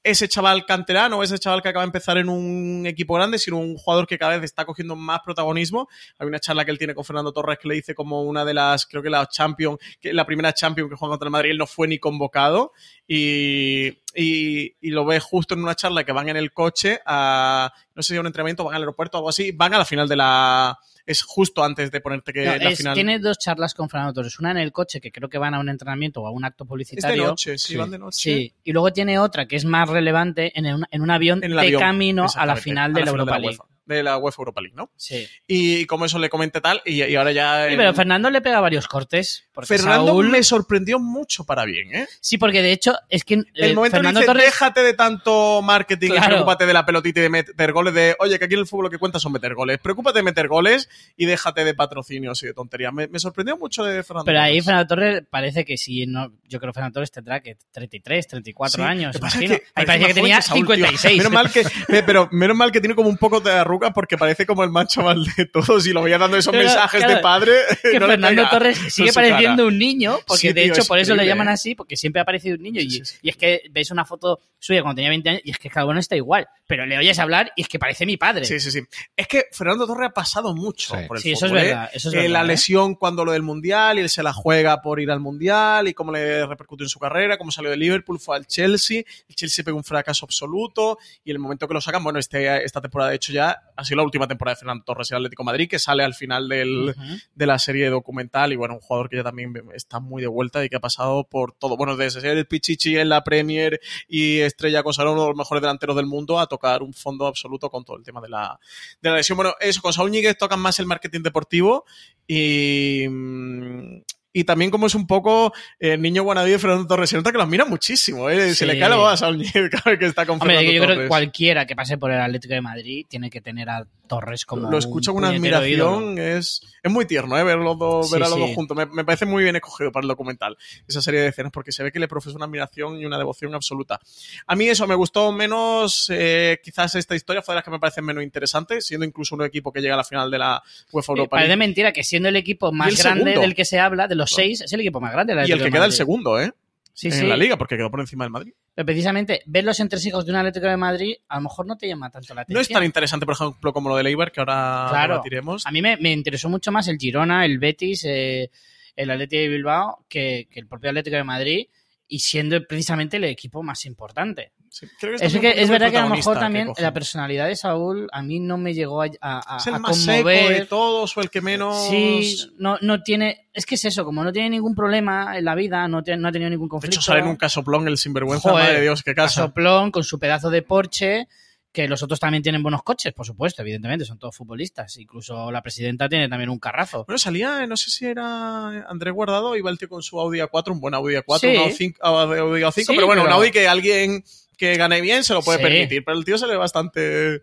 [SPEAKER 1] ese chaval canterano, ese chaval que acaba de empezar en un equipo grande, sino un jugador que cada vez está cogiendo más protagonismo. Hay una charla que él tiene con Fernando Torres que le dice como una de las, creo que la Champion, que la primera Champion que juega contra el Madrid, él no fue ni convocado y, y, y lo ve justo en una charla que van en el coche a, no sé si a un entrenamiento, van al aeropuerto o algo así, van a la final de la, es justo antes de ponerte que
[SPEAKER 2] No,
[SPEAKER 1] la
[SPEAKER 2] es-
[SPEAKER 1] final.
[SPEAKER 2] Tiene dos charlas con Fernando Torres. Una en el coche, que creo que van a un entrenamiento o a un acto
[SPEAKER 1] es de
[SPEAKER 2] publicitario.
[SPEAKER 1] noche, sí,
[SPEAKER 3] Sí.
[SPEAKER 1] van de noche.
[SPEAKER 2] Sí, y luego tiene otra que es más relevante en un, en un avión
[SPEAKER 1] En
[SPEAKER 2] de
[SPEAKER 1] avión,
[SPEAKER 2] camino a la final de
[SPEAKER 1] la
[SPEAKER 2] Europa League.
[SPEAKER 1] De la UEFA Europa League, ¿no?
[SPEAKER 2] Sí.
[SPEAKER 1] Y como eso le comenté tal, y, y ahora ya...
[SPEAKER 2] Sí, pero Fernando le pega varios cortes.
[SPEAKER 1] Fernando
[SPEAKER 2] Saúl-
[SPEAKER 1] me sorprendió mucho para bien, ¿eh?
[SPEAKER 2] Sí, porque de hecho es que
[SPEAKER 1] El
[SPEAKER 2] eh,
[SPEAKER 1] momento
[SPEAKER 2] Fernando
[SPEAKER 1] dice,
[SPEAKER 2] Torres
[SPEAKER 1] déjate de tanto marketing y
[SPEAKER 2] Claro.
[SPEAKER 1] preocúpate de la pelotita y de meter goles de, oye, que aquí en el fútbol lo que cuenta son meter goles. Preocúpate de meter goles y déjate de patrocinios y de tonterías. Me, me sorprendió mucho de Fernando.
[SPEAKER 2] Pero ahí. Fernando Torres parece que sí, no, yo creo que Fernando Torres tendrá que 33, 34
[SPEAKER 1] Sí,
[SPEAKER 2] años, imagino.
[SPEAKER 1] que
[SPEAKER 2] ahí parecía que tenía
[SPEAKER 1] Saúl, tío.
[SPEAKER 2] 56.
[SPEAKER 1] Menos mal que, pero menos mal que tiene como un poco de arrugas porque parece como el más chaval de todos y lo veía dando esos
[SPEAKER 2] Pero,
[SPEAKER 1] mensajes
[SPEAKER 2] claro,
[SPEAKER 1] de padre.
[SPEAKER 2] que
[SPEAKER 1] no
[SPEAKER 2] Fernando Torres sigue
[SPEAKER 1] cara.
[SPEAKER 2] pareciendo un niño, porque
[SPEAKER 1] Sí,
[SPEAKER 2] de
[SPEAKER 1] tío,
[SPEAKER 2] hecho por eso le llaman así, porque siempre ha parecido un niño.
[SPEAKER 1] Sí,
[SPEAKER 2] y,
[SPEAKER 1] sí, sí.
[SPEAKER 2] y es que veis una foto suya cuando tenía 20 años y es que cada uno está igual, pero le oyes hablar y es que parece mi padre.
[SPEAKER 1] Sí, sí, sí. Es que Fernando Torres ha pasado mucho
[SPEAKER 3] Sí.
[SPEAKER 1] por el
[SPEAKER 2] Sí, eso es
[SPEAKER 1] ¿eh?
[SPEAKER 2] verdad, eso es
[SPEAKER 1] Eh,
[SPEAKER 2] verdad,
[SPEAKER 1] la
[SPEAKER 2] ¿eh?
[SPEAKER 1] lesión cuando lo del Mundial y él se la juega por ir al Mundial y cómo le repercutió en su carrera, cómo salió de Liverpool, fue al Chelsea, el Chelsea pegó un fracaso absoluto y el momento que lo sacan, bueno, este, esta temporada de hecho ya ha sido la última temporada de Fernando Torres y el Atlético de Madrid, que sale al final del, de la serie documental y bueno, un jugador que ya también está muy de vuelta y que ha pasado por todo. Bueno, desde ser el Pichichi en la Premier y estrella con uno de los mejores delanteros del mundo a tocar un fondo absoluto con todo el tema de la, de la lesión. Bueno, eso, con Saúl Ñíguez tocan más el marketing deportivo y, mm, y también como es un poco el eh, niño guanadí de Fernando Torres. Se nota que lo mira muchísimo, ¿eh? Se le cae la voz a Saúl cada vez que está con
[SPEAKER 2] Hombre,
[SPEAKER 1] Fernando
[SPEAKER 2] yo
[SPEAKER 1] Torres.
[SPEAKER 2] creo que cualquiera que pase por el Atlético de Madrid tiene que tener a Torres como
[SPEAKER 1] Lo escucho con una admiración,
[SPEAKER 2] ídolo.
[SPEAKER 1] es, es muy tierno, ¿eh? Ver, los dos,
[SPEAKER 2] Sí,
[SPEAKER 1] ver a los
[SPEAKER 2] sí.
[SPEAKER 1] dos juntos. Me, me parece muy bien escogido para el documental, esa serie de escenas, porque se ve que le profesa una admiración y una devoción absoluta. A mí eso me gustó menos, eh, quizás esta historia fue de las que me parecen menos interesantes, siendo incluso un equipo que llega a la final de la UEFA
[SPEAKER 2] Eh,
[SPEAKER 1] Europa
[SPEAKER 2] Parece
[SPEAKER 1] League.
[SPEAKER 2] mentira que siendo el equipo más grande
[SPEAKER 1] segundo.
[SPEAKER 2] del que se habla, de los seis, es el equipo más grande.
[SPEAKER 1] Y el que queda el segundo, ¿eh?
[SPEAKER 2] Sí,
[SPEAKER 1] en
[SPEAKER 2] sí.
[SPEAKER 1] la liga, porque quedó por encima del Madrid.
[SPEAKER 2] Pero precisamente ver los entresijos de un Atlético de Madrid a lo mejor no te llama tanto la atención.
[SPEAKER 1] No es tan interesante, por ejemplo, como lo de Leibar, que ahora
[SPEAKER 2] Claro.
[SPEAKER 1] debatiremos.
[SPEAKER 2] A mí me, me interesó mucho más el Girona, el Betis, eh, el Atlético de Bilbao que, que el propio Atlético de Madrid y siendo precisamente el equipo más importante.
[SPEAKER 1] Sí, creo que
[SPEAKER 2] Es, que, es verdad que a lo mejor también la personalidad de Saúl a mí no me llegó a, a,
[SPEAKER 1] Es el
[SPEAKER 2] a
[SPEAKER 1] más seco
[SPEAKER 2] conmover.
[SPEAKER 1] de todos o el que menos...
[SPEAKER 2] Sí, no, no tiene. Es que es eso, como no tiene ningún problema en la vida, no, ha tenido ningún
[SPEAKER 1] De
[SPEAKER 2] conflicto.
[SPEAKER 1] hecho, sale en un casoplón el sinvergüenza,
[SPEAKER 2] Joder,
[SPEAKER 1] madre de Dios, qué casa.
[SPEAKER 2] Casoplón con su pedazo de Porsche, que los otros también tienen buenos coches, por supuesto, evidentemente, son todos futbolistas. Incluso la presidenta tiene también un carrazo.
[SPEAKER 1] Bueno, salía, no sé si era Andrés Guardado, iba el tío con su Audi A4, un buen Audi A4,
[SPEAKER 2] Sí.
[SPEAKER 1] un Audi 5, Audi A5,
[SPEAKER 2] Sí,
[SPEAKER 1] pero bueno,
[SPEAKER 2] pero-
[SPEAKER 1] un Audi que alguien que gane bien se lo puede
[SPEAKER 2] Sí.
[SPEAKER 1] permitir, pero el tío se le ve bastante,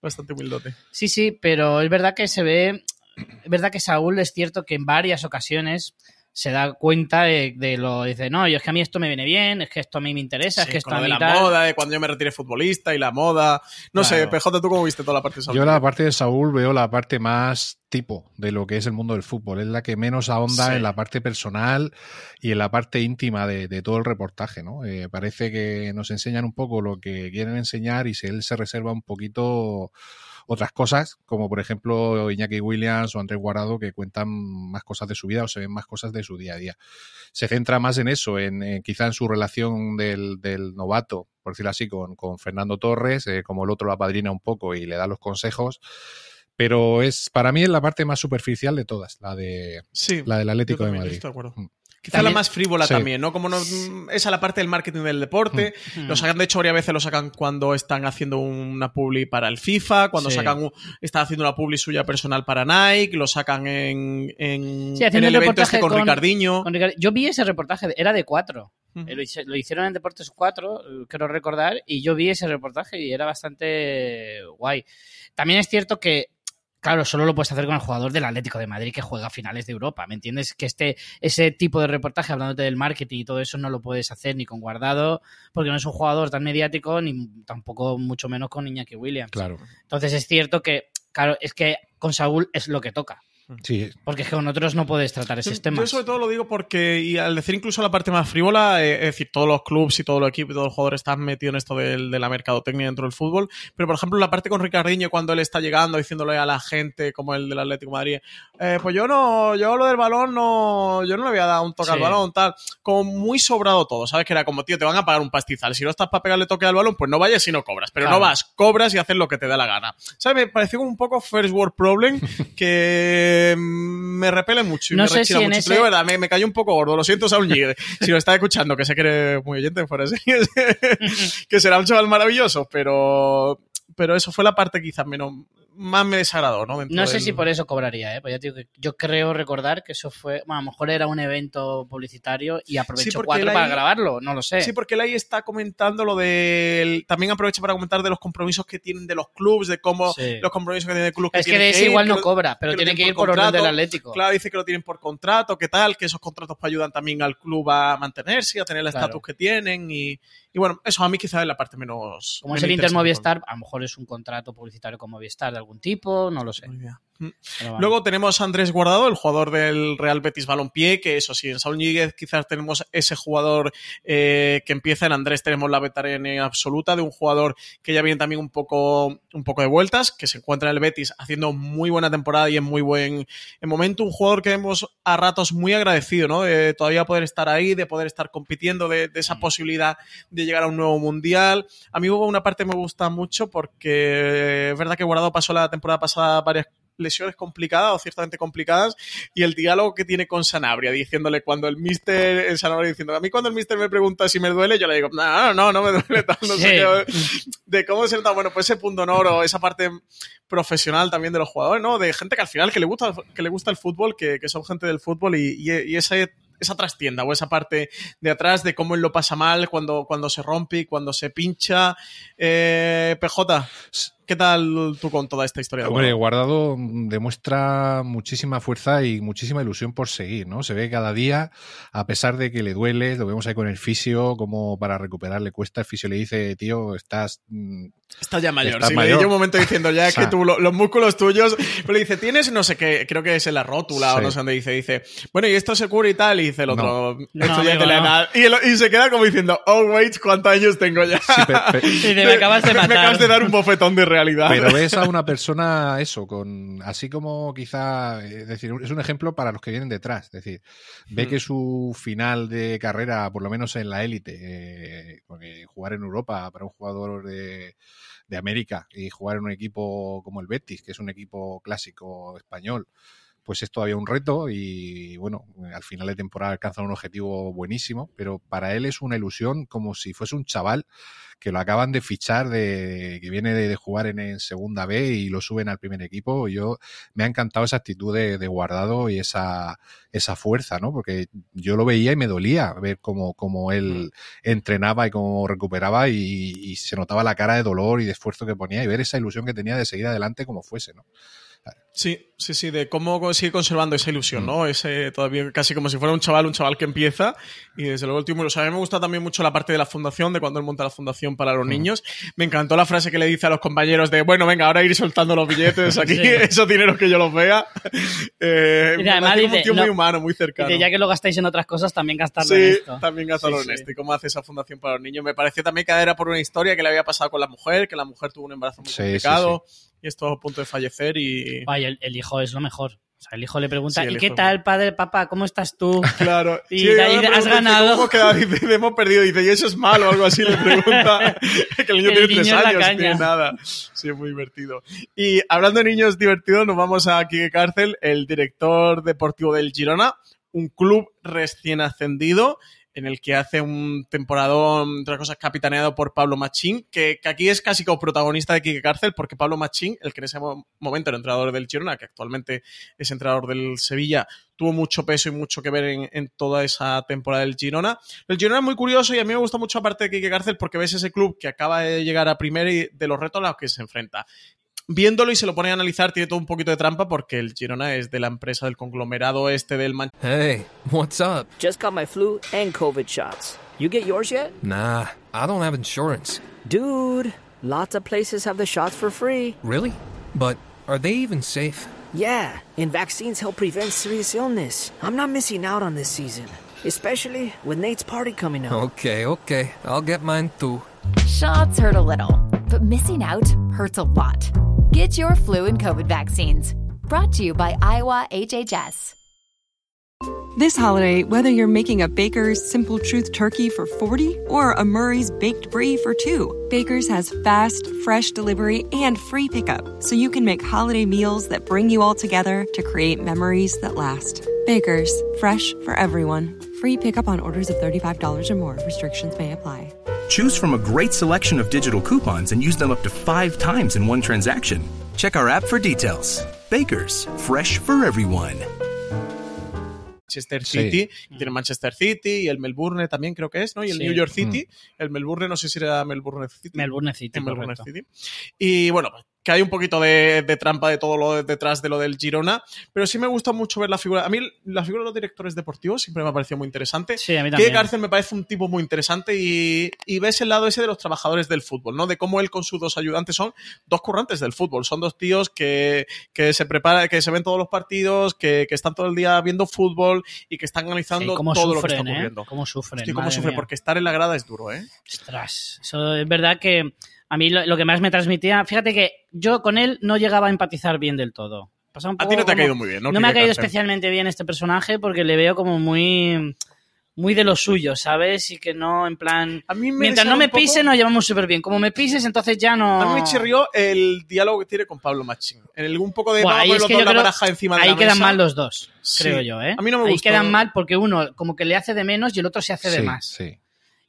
[SPEAKER 1] bastante humildote.
[SPEAKER 2] Sí, sí, pero es verdad que se ve. Es verdad que Saúl es cierto que en varias ocasiones se da cuenta de, de lo. Dice, no, yo es que a mí esto me viene bien, es que esto a mí me interesa, es
[SPEAKER 1] Sí,
[SPEAKER 2] que esto
[SPEAKER 1] con
[SPEAKER 2] a mí
[SPEAKER 1] de la
[SPEAKER 2] tal.
[SPEAKER 1] moda, de cuando yo me retiré futbolista y la moda. No sé. PJ, ¿tú cómo viste toda la parte de Saúl?
[SPEAKER 3] Yo la parte de Saúl veo la parte más tipo de lo que es el mundo del fútbol. Es la que menos ahonda
[SPEAKER 1] Sí.
[SPEAKER 3] en la parte personal y en la parte íntima de, de todo el reportaje. ¿no? Eh, parece que nos enseñan un poco lo que quieren enseñar y si él se reserva un poquito otras cosas, como por ejemplo Iñaki Williams o Andrés Guardado, que cuentan más cosas de su vida o se ven más cosas de su día a día. Se centra más en eso, en, en quizá en su relación del, del novato, por decirlo así, con, con Fernando Torres, eh, como el otro lo apadrina un poco y le da los consejos. Pero es para mí es la parte más superficial de todas, la de
[SPEAKER 1] Sí,
[SPEAKER 3] la del Atlético
[SPEAKER 1] yo
[SPEAKER 3] de Madrid.
[SPEAKER 1] estoy de acuerdo.
[SPEAKER 3] Mm.
[SPEAKER 1] Quizá
[SPEAKER 2] También-
[SPEAKER 1] la más frívola
[SPEAKER 3] Sí.
[SPEAKER 1] también, ¿no? Como no, esa la parte del marketing del deporte.
[SPEAKER 2] Mm.
[SPEAKER 1] Lo sacan, de hecho, varias veces lo sacan cuando están haciendo una publi para el FIFA, cuando
[SPEAKER 2] Sí.
[SPEAKER 1] sacan un- están haciendo una publi suya personal para Nike, lo sacan en, en,
[SPEAKER 2] Sí, haciendo
[SPEAKER 1] en el evento este con,
[SPEAKER 2] con-
[SPEAKER 1] Ricardiño.
[SPEAKER 2] Con Yo vi ese reportaje, era de cuatro. Eh, Lo, hicieron en Deportes 4, eh, quiero recordar, y yo vi ese reportaje y era bastante guay. También es cierto que, claro, solo lo puedes hacer con el jugador del Atlético de Madrid que juega a finales de Europa, ¿me entiendes? Que este, ese tipo de reportaje, hablándote del marketing y todo eso, no lo puedes hacer ni con Guardado, porque no es un jugador tan mediático, ni tampoco mucho menos con Iñaki Williams.
[SPEAKER 3] Claro.
[SPEAKER 2] Entonces es cierto que, claro, es que con Saúl es lo que toca,
[SPEAKER 3] Sí,
[SPEAKER 2] porque es que con otros no puedes tratar
[SPEAKER 1] Yo,
[SPEAKER 2] esos
[SPEAKER 1] yo
[SPEAKER 2] temas.
[SPEAKER 1] sobre todo lo digo porque, y al decir incluso la parte más frívola, eh, es decir, todos los clubes y todos los equipos y todos los jugadores están metidos en esto del- de la mercadotecnia dentro del fútbol, pero por ejemplo la parte con Ricardiño cuando él está llegando diciéndole a la gente como el del Atlético de Madrid, eh, pues yo no, yo lo del balón no, yo no le voy a dar un toque al
[SPEAKER 2] Sí.
[SPEAKER 1] balón, tal, como muy sobrado todo, ¿sabes? Que era como, tío, te van a pagar un pastizal, si no estás para pegarle toque al balón, pues no vayas y no cobras, pero
[SPEAKER 2] Claro.
[SPEAKER 1] no vas, cobras y haces lo que te da la gana. ¿Sabes? Me pareció como un poco first world problem que mm, me repele mucho y
[SPEAKER 2] No
[SPEAKER 1] me
[SPEAKER 2] sé si en
[SPEAKER 1] mucho. Te
[SPEAKER 2] ese-
[SPEAKER 1] digo verdad, me, me cayó un poco gordo, lo siento, Ñíguez. Si lo está escuchando, que sé que eres muy oyente, por así, que será un chaval maravilloso, pero, pero eso fue la parte quizás menos, más me desagradó, ¿no? Dentro
[SPEAKER 2] No sé
[SPEAKER 1] del-
[SPEAKER 2] si por eso cobraría, ¿eh? Pues ya te digo que yo creo recordar que eso fue, bueno, a lo mejor era un evento publicitario y aprovechó cuatro para grabarlo, no lo sé.
[SPEAKER 1] Sí, porque él ahí está comentando lo del. También aprovecha para comentar de los compromisos que tienen de los clubes, de cómo
[SPEAKER 2] Sí.
[SPEAKER 1] los compromisos que tiene el club.
[SPEAKER 2] es que
[SPEAKER 1] tienen
[SPEAKER 2] de ese
[SPEAKER 1] ir,
[SPEAKER 2] igual no cobra, pero tiene
[SPEAKER 1] tienen
[SPEAKER 2] que ir por orden del Atlético.
[SPEAKER 1] Claro, dice que lo tienen por contrato, que tal, que esos contratos ayudan también al club a mantenerse, a tener el
[SPEAKER 2] Claro.
[SPEAKER 1] estatus que tienen. Y, y bueno, eso a mí quizás es la parte menos.
[SPEAKER 2] Como es el Inter. Movistar, a lo mejor es un contrato publicitario con Movistar de algún tipo, no lo sé.
[SPEAKER 1] Muy bien.
[SPEAKER 2] Vale.
[SPEAKER 1] Luego tenemos a Andrés Guardado, el jugador del Real Betis Balompié, que eso sí, en Saúl Ñíguez quizás tenemos ese jugador eh, que empieza, en Andrés tenemos la veteranía absoluta de un jugador que ya viene también un poco, un poco de vueltas, que se encuentra en el Betis haciendo muy buena temporada y en muy buen en momento, un jugador que vemos a ratos muy agradecido, ¿no? De todavía poder estar ahí, de poder estar compitiendo, de, de esa posibilidad de llegar a un nuevo mundial. A mí hubo una parte que me gusta mucho porque es verdad que Guardado pasó la temporada pasada varias lesiones complicadas o ciertamente complicadas y el diálogo que tiene con Sanabria diciéndole cuando el mister el Sanabria diciendo a mí cuando el mister me pregunta si me duele yo le digo no no no me duele no sé
[SPEAKER 2] Sí.
[SPEAKER 1] qué de cómo se nota bueno pues ese punto honor o esa parte profesional también de los jugadores no de gente que al final que le gusta que le gusta el fútbol que, que son gente del fútbol y, y, y ese esa trastienda o esa parte de atrás de cómo él lo pasa mal cuando, cuando se rompe y cuando se pincha. Eh, PJ, ¿qué tal tú con toda esta historia? de
[SPEAKER 3] Hombre,
[SPEAKER 1] Guardado?
[SPEAKER 3] Guardado demuestra muchísima fuerza y muchísima ilusión por seguir, ¿no? Se ve cada día, a pesar de que le duele, lo vemos ahí con el fisio, como para recuperar le cuesta, el fisio le dice, tío, estás... mm,
[SPEAKER 1] Está ya mayor.
[SPEAKER 3] Está
[SPEAKER 1] sí,
[SPEAKER 3] mayor.
[SPEAKER 1] le un momento diciendo ya
[SPEAKER 3] O sea,
[SPEAKER 1] que tú, lo- los músculos tuyos. Pero le dice, tienes no sé qué, creo que es en la rótula o no sé dónde dice. Dice, bueno, y esto se cubre y tal. Y dice el otro,
[SPEAKER 2] No,
[SPEAKER 1] esto ya es
[SPEAKER 2] amigo,
[SPEAKER 1] de la
[SPEAKER 2] no.
[SPEAKER 1] edad. Y, el- y se queda como diciendo, oh, wait, ¿cuántos años tengo ya?
[SPEAKER 3] Sí, pe- pe-
[SPEAKER 2] Y te me acabas de
[SPEAKER 1] Me
[SPEAKER 2] matar.
[SPEAKER 1] acabas de dar un bofetón de realidad.
[SPEAKER 3] Pero ves a una persona, eso, con así como quizá, es decir, es un ejemplo para los que vienen detrás. Es decir, ve
[SPEAKER 1] Mm.
[SPEAKER 3] que su final de carrera, por lo menos en la élite, eh, porque jugar en Europa para un jugador de, de América y jugar en un equipo como el Betis, que es un equipo clásico español, pues es todavía un reto y bueno, al final de temporada alcanza un objetivo buenísimo, pero para él es una ilusión como si fuese un chaval que lo acaban de fichar de que viene de, de jugar en, en segunda B y lo suben al primer equipo. Yo me ha encantado esa actitud de, de guardado y esa, esa fuerza, ¿no? Porque yo lo veía y me dolía ver cómo, cómo él entrenaba y cómo recuperaba y, y se notaba la cara de dolor y de esfuerzo que ponía y ver esa ilusión que tenía de seguir adelante como fuese, ¿no?
[SPEAKER 1] Sí, sí, sí, de cómo sigue conservando esa ilusión,
[SPEAKER 3] Mm.
[SPEAKER 1] ¿no? Ese todavía casi como si fuera un chaval, un chaval que empieza. Y desde luego el tío, o sea, a mí me gusta también mucho la parte de la fundación, de cuando él monta la fundación para los
[SPEAKER 3] Mm.
[SPEAKER 1] niños. Me encantó la frase que le dice a los compañeros de, bueno, venga, ahora ir soltando los billetes aquí,
[SPEAKER 2] Sí.
[SPEAKER 1] esos dineros que yo los vea. Eh,
[SPEAKER 2] Y además
[SPEAKER 1] como un
[SPEAKER 2] dice,
[SPEAKER 1] tío muy
[SPEAKER 2] no-
[SPEAKER 1] humano, muy cercano.
[SPEAKER 2] Dice, ya que lo gastáis en otras cosas, también gastarlo
[SPEAKER 1] Sí,
[SPEAKER 2] en esto.
[SPEAKER 1] también gastarlo
[SPEAKER 2] Sí,
[SPEAKER 1] en esto. Y cómo hace esa fundación para los niños. Me pareció también que era por una historia que le había pasado con la mujer, que la mujer tuvo un embarazo muy complicado y estuvo a punto de fallecer y...
[SPEAKER 2] Vaya, el, el hijo es lo mejor. O sea, el hijo le pregunta,
[SPEAKER 1] Sí,
[SPEAKER 2] ¿y qué tal, padre, papá? ¿Cómo estás tú?
[SPEAKER 1] Claro.
[SPEAKER 2] Y
[SPEAKER 1] Sí, le
[SPEAKER 2] has ganado.
[SPEAKER 1] ¿Cómo? Dice, hemos perdido. Dice, y eso es malo o algo así. Le pregunta. que el niño
[SPEAKER 2] El
[SPEAKER 1] tiene
[SPEAKER 2] niño
[SPEAKER 1] tres años, tiene nada. Sí, es muy divertido. Y hablando de niños divertidos, nos vamos a Quique Cárcel, el director deportivo del Girona, un club recién ascendido en el que hace un temporadón, entre cosas, capitaneado por Pablo Machín, que, aquí es casi como protagonista de Quique Cárcel, porque Pablo Machín, el que en ese mo- momento era entrenador del Girona, que actualmente es entrenador del Sevilla, tuvo mucho peso y mucho que ver en, en toda esa temporada del Girona. El Girona es muy curioso y a mí me gusta mucho aparte de Quique Cárcel porque ves ese club que acaba de llegar a primera y de los retos a los que se enfrenta. Viéndolo y se lo pone a analizar, tiene todo un poquito de trampa porque el Girona es de la empresa del conglomerado este del Manchester.
[SPEAKER 4] Hey, what's up?
[SPEAKER 5] Just got my flu and COVID shots. You get yours yet?
[SPEAKER 4] Nah, I don't have insurance.
[SPEAKER 5] Dude, lots of places have the shots for free.
[SPEAKER 4] Really? But are they even safe?
[SPEAKER 5] Yeah, and vaccines help prevent serious illness. I'm not missing out on this season, especially with Nate's party coming up.
[SPEAKER 4] Okay, okay. I'll get mine too.
[SPEAKER 6] Shots hurt a little, but missing out hurts a lot. Get your flu and COVID vaccines. Brought to you by Iowa HHS.
[SPEAKER 7] This holiday, whether you're making a Baker's Simple Truth turkey for 40 or a Murray's Baked Brie for two, Baker's has fast, fresh delivery and free pickup, so you can make holiday meals that bring you all together to create memories that last. Baker's, fresh for everyone. Free pickup on orders of $35 or more. Restrictions may apply.
[SPEAKER 8] Choose from a great selection of digital coupons and use them up to five times in one transaction. Check our app for details. Bakers, fresh for everyone.
[SPEAKER 1] Manchester City, y tiene Manchester City y el Melbourne también creo que es, ¿no? Y el
[SPEAKER 2] Sí.
[SPEAKER 1] New York City, mm. el Melbourne no sé si era Melbourne City.
[SPEAKER 2] Melbourne City,
[SPEAKER 1] en Melbourne. City. Y bueno, pues, que hay un poquito de, de trampa de todo lo detrás de lo del Girona, pero sí me gusta mucho ver la figura. A mí la figura de los directores deportivos siempre me ha parecido muy interesante.
[SPEAKER 2] Sí, a mí
[SPEAKER 1] Que
[SPEAKER 2] también.
[SPEAKER 1] Cárcel me parece un tipo muy interesante y, y ves el lado ese de los trabajadores del fútbol, ¿no? De cómo él con sus dos ayudantes son dos currantes del fútbol. Son dos tíos que, que se preparan, que se ven todos los partidos, que, que están todo el día viendo fútbol y que están analizando
[SPEAKER 2] Sí,
[SPEAKER 1] todo lo que está
[SPEAKER 2] sufren, ¿eh?
[SPEAKER 1] ocurriendo.
[SPEAKER 2] Cómo sufren.
[SPEAKER 1] Hostia, cómo
[SPEAKER 2] madre
[SPEAKER 1] sufre,
[SPEAKER 2] mía.
[SPEAKER 1] porque estar en la grada es duro, ¿eh?
[SPEAKER 2] Ostras, eso es verdad que a mí lo, lo que más me transmitía, fíjate que yo con él no llegaba a empatizar bien del todo. Pasaba un
[SPEAKER 1] A ti no te ha caído muy bien, ¿no?
[SPEAKER 2] No me ha caído
[SPEAKER 1] Cárcel?
[SPEAKER 2] especialmente bien este personaje porque le veo como muy muy de lo suyo, ¿sabes? Y que no, en plan...
[SPEAKER 1] A mí me
[SPEAKER 2] Mientras no me
[SPEAKER 1] poco-
[SPEAKER 2] pise, nos llevamos súper bien. Como me pises, entonces ya no...
[SPEAKER 1] A mí me chirrió el diálogo que tiene con Pablo Machín. En el, un poco de a
[SPEAKER 2] ahí
[SPEAKER 1] poner
[SPEAKER 2] es
[SPEAKER 1] los
[SPEAKER 2] que
[SPEAKER 1] dos
[SPEAKER 2] yo
[SPEAKER 1] la
[SPEAKER 2] creo-
[SPEAKER 1] baraja encima de
[SPEAKER 2] Ahí
[SPEAKER 1] la
[SPEAKER 2] quedan
[SPEAKER 1] mesa.
[SPEAKER 2] mal los dos,
[SPEAKER 1] Sí.
[SPEAKER 2] creo yo, ¿eh?
[SPEAKER 1] A mí no me
[SPEAKER 2] Ahí
[SPEAKER 1] gustó.
[SPEAKER 2] quedan mal porque uno como que le hace de menos y el otro se hace de más.
[SPEAKER 3] sí.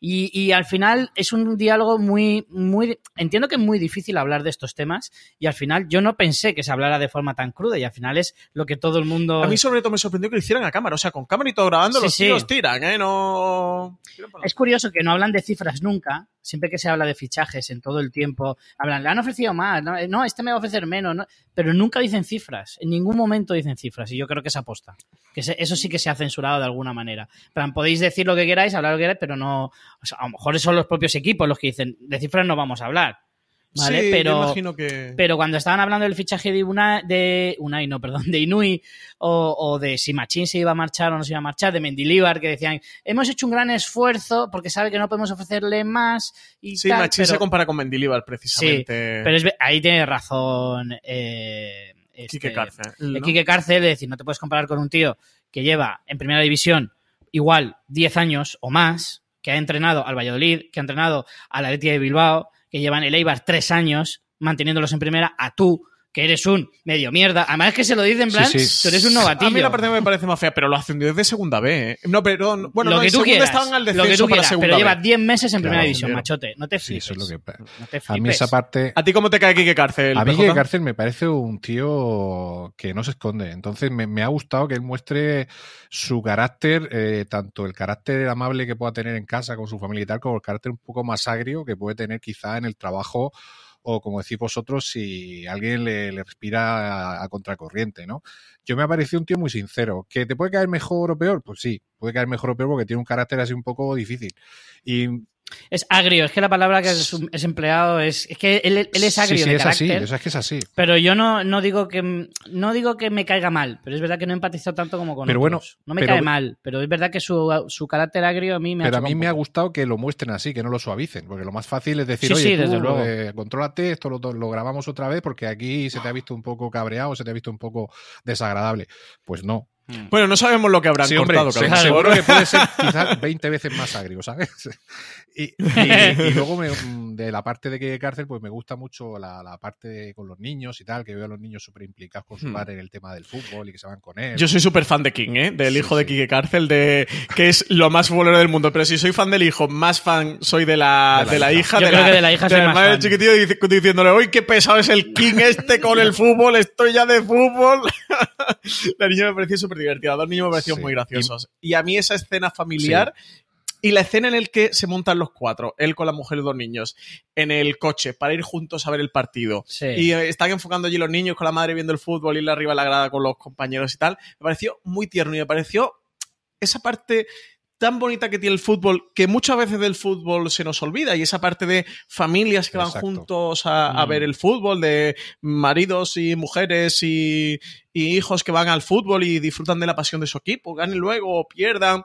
[SPEAKER 2] Y, y al final es un diálogo muy, muy. Entiendo que es muy difícil hablar de estos temas y al final yo no pensé que se hablara de forma tan cruda y al final es lo que todo el mundo.
[SPEAKER 1] A mí sobre todo me sorprendió que lo hicieran a cámara. O sea, con cámara y todo grabando,
[SPEAKER 2] Sí,
[SPEAKER 1] los
[SPEAKER 2] sí.
[SPEAKER 1] tíos tiran, ¿eh? No...
[SPEAKER 2] Es curioso que no hablan de cifras nunca. Siempre que se habla de fichajes en todo el tiempo, hablan, le han ofrecido más, no, no, este me va a ofrecer menos, ¿no? pero nunca dicen cifras, en ningún momento dicen cifras y yo creo que es aposta. Que se- eso sí que se ha censurado de alguna manera. Plan, podéis decir lo que queráis, hablar lo que queráis, pero no, o sea, a lo mejor son los propios equipos los que dicen, de cifras no vamos a hablar. ¿Vale?
[SPEAKER 1] Sí,
[SPEAKER 2] pero,
[SPEAKER 1] imagino que...
[SPEAKER 2] pero cuando estaban hablando del fichaje de Una, de Unai, no, perdón, de Inui, o, o de si Machín se iba a marchar o no se iba a marchar, de Mendilibar, que decían, hemos hecho un gran esfuerzo porque sabe que no podemos ofrecerle más y
[SPEAKER 1] Sí,
[SPEAKER 2] tal.
[SPEAKER 1] Machín
[SPEAKER 2] pero,
[SPEAKER 1] se compara con Mendilibar,
[SPEAKER 2] sí,
[SPEAKER 1] precisamente.
[SPEAKER 2] pero es ahí tiene razón eh, este,
[SPEAKER 1] Quique Cárcel.
[SPEAKER 2] el
[SPEAKER 1] ¿no?
[SPEAKER 2] Quique Cárcel, es decir, no te puedes comparar con un tío que lleva en primera división igual 10 años o más, que ha entrenado al Valladolid, que ha entrenado al Atleti de Bilbao, que llevan el Eibar 3 años manteniéndolos en primera, a tú, que eres un medio mierda. Además es que se lo dice en
[SPEAKER 3] Sí,
[SPEAKER 2] plan,
[SPEAKER 3] sí.
[SPEAKER 2] tú eres un novatillo.
[SPEAKER 1] A mí la parte me parece más fea, pero lo hacen desde segunda B, ¿eh? No, perdón. Bueno,
[SPEAKER 2] lo
[SPEAKER 1] no,
[SPEAKER 2] que tú quieras,
[SPEAKER 1] estaban al
[SPEAKER 2] lo que tú quieras, pero
[SPEAKER 1] B.
[SPEAKER 2] lleva 10 meses en primera división, machote. No te
[SPEAKER 3] Sí,
[SPEAKER 2] flipes.
[SPEAKER 3] eso es lo que.
[SPEAKER 2] No te
[SPEAKER 3] A mí esa parte.
[SPEAKER 1] ¿A ti cómo te cae Quique Cárcel?
[SPEAKER 3] A mí
[SPEAKER 1] PJ?
[SPEAKER 3] que Cárcel me parece un tío que no se esconde. Entonces me, me ha gustado que él muestre su carácter, eh, tanto el carácter amable que pueda tener en casa con su familia y tal, como el carácter un poco más agrio que puede tener quizá en el trabajo o como decís vosotros, si alguien le, respira a, a contracorriente, ¿no? Yo me ha parecido un tío muy sincero. ¿Que te puede caer mejor o peor? Pues sí, puede caer mejor o peor porque tiene un carácter así un poco difícil. Y
[SPEAKER 2] Es agrio, es que la palabra que es, es empleado es. Es que él, él es agrio
[SPEAKER 3] sí, sí,
[SPEAKER 2] de
[SPEAKER 3] es así,
[SPEAKER 2] carácter.
[SPEAKER 3] o sea, es que es así.
[SPEAKER 2] Pero yo no, no digo que no digo que me caiga mal, pero es verdad que no empatizo tanto como con
[SPEAKER 3] Pero bueno,
[SPEAKER 2] no me
[SPEAKER 3] pero-
[SPEAKER 2] cae mal, pero es verdad que su, su carácter agrio a mí me ha
[SPEAKER 3] Pero a
[SPEAKER 2] chocado
[SPEAKER 3] mí me ha gustado que lo muestren así, que no lo suavicen, porque lo más fácil es decir,
[SPEAKER 2] Sí,
[SPEAKER 3] oye, tú,
[SPEAKER 2] desde luego.
[SPEAKER 3] eh, contrólate, esto lo, lo grabamos otra vez porque aquí se te ha visto un poco cabreado, se te ha visto un poco desagradable. Pues no.
[SPEAKER 1] Bueno, no sabemos lo que habrán
[SPEAKER 3] Sí, hombre,
[SPEAKER 1] cortado. lo
[SPEAKER 3] seguro que puede ser quizás 20 veces más agrio, ¿sabes? Y, y- y luego me- mm, de la parte de que cárcel, pues me gusta mucho la, la parte de- con los niños y tal, que veo a los niños súper implicados con su
[SPEAKER 1] Hmm.
[SPEAKER 3] padre en el tema del fútbol y que se van con él.
[SPEAKER 1] Yo soy súper fan de King, ¿eh? Del
[SPEAKER 3] Sí,
[SPEAKER 1] hijo de. Quique Cárcel, de, que es lo más futbolero del mundo. Pero si soy fan del hijo, más fan soy de la, de la, hija.
[SPEAKER 2] Yo
[SPEAKER 1] de
[SPEAKER 2] creo
[SPEAKER 1] la,
[SPEAKER 2] que de la hija
[SPEAKER 1] madre chiquitillo dic- diciéndole, uy, qué pesado es el King este con el fútbol, estoy ya de fútbol. la niña me pareció súper divertida, dos niños me parecieron
[SPEAKER 3] Sí.
[SPEAKER 1] muy graciosos. Y a mí esa escena familiar... Y la escena en el que se montan los cuatro, él con la mujer y dos niños, en el coche para ir juntos a ver el partido.
[SPEAKER 2] Sí.
[SPEAKER 1] Y eh, están enfocando allí los niños con la madre viendo el fútbol y él arriba la grada con los compañeros y tal. Me pareció muy tierno y me pareció esa parte tan bonita que tiene el fútbol, que muchas veces del fútbol se nos olvida, y esa parte de familias que van
[SPEAKER 3] Exacto.
[SPEAKER 1] juntos a, a
[SPEAKER 2] Mm.
[SPEAKER 1] ver el fútbol, de maridos y mujeres y, y hijos que van al fútbol y disfrutan de la pasión de su equipo, ganen luego o pierdan.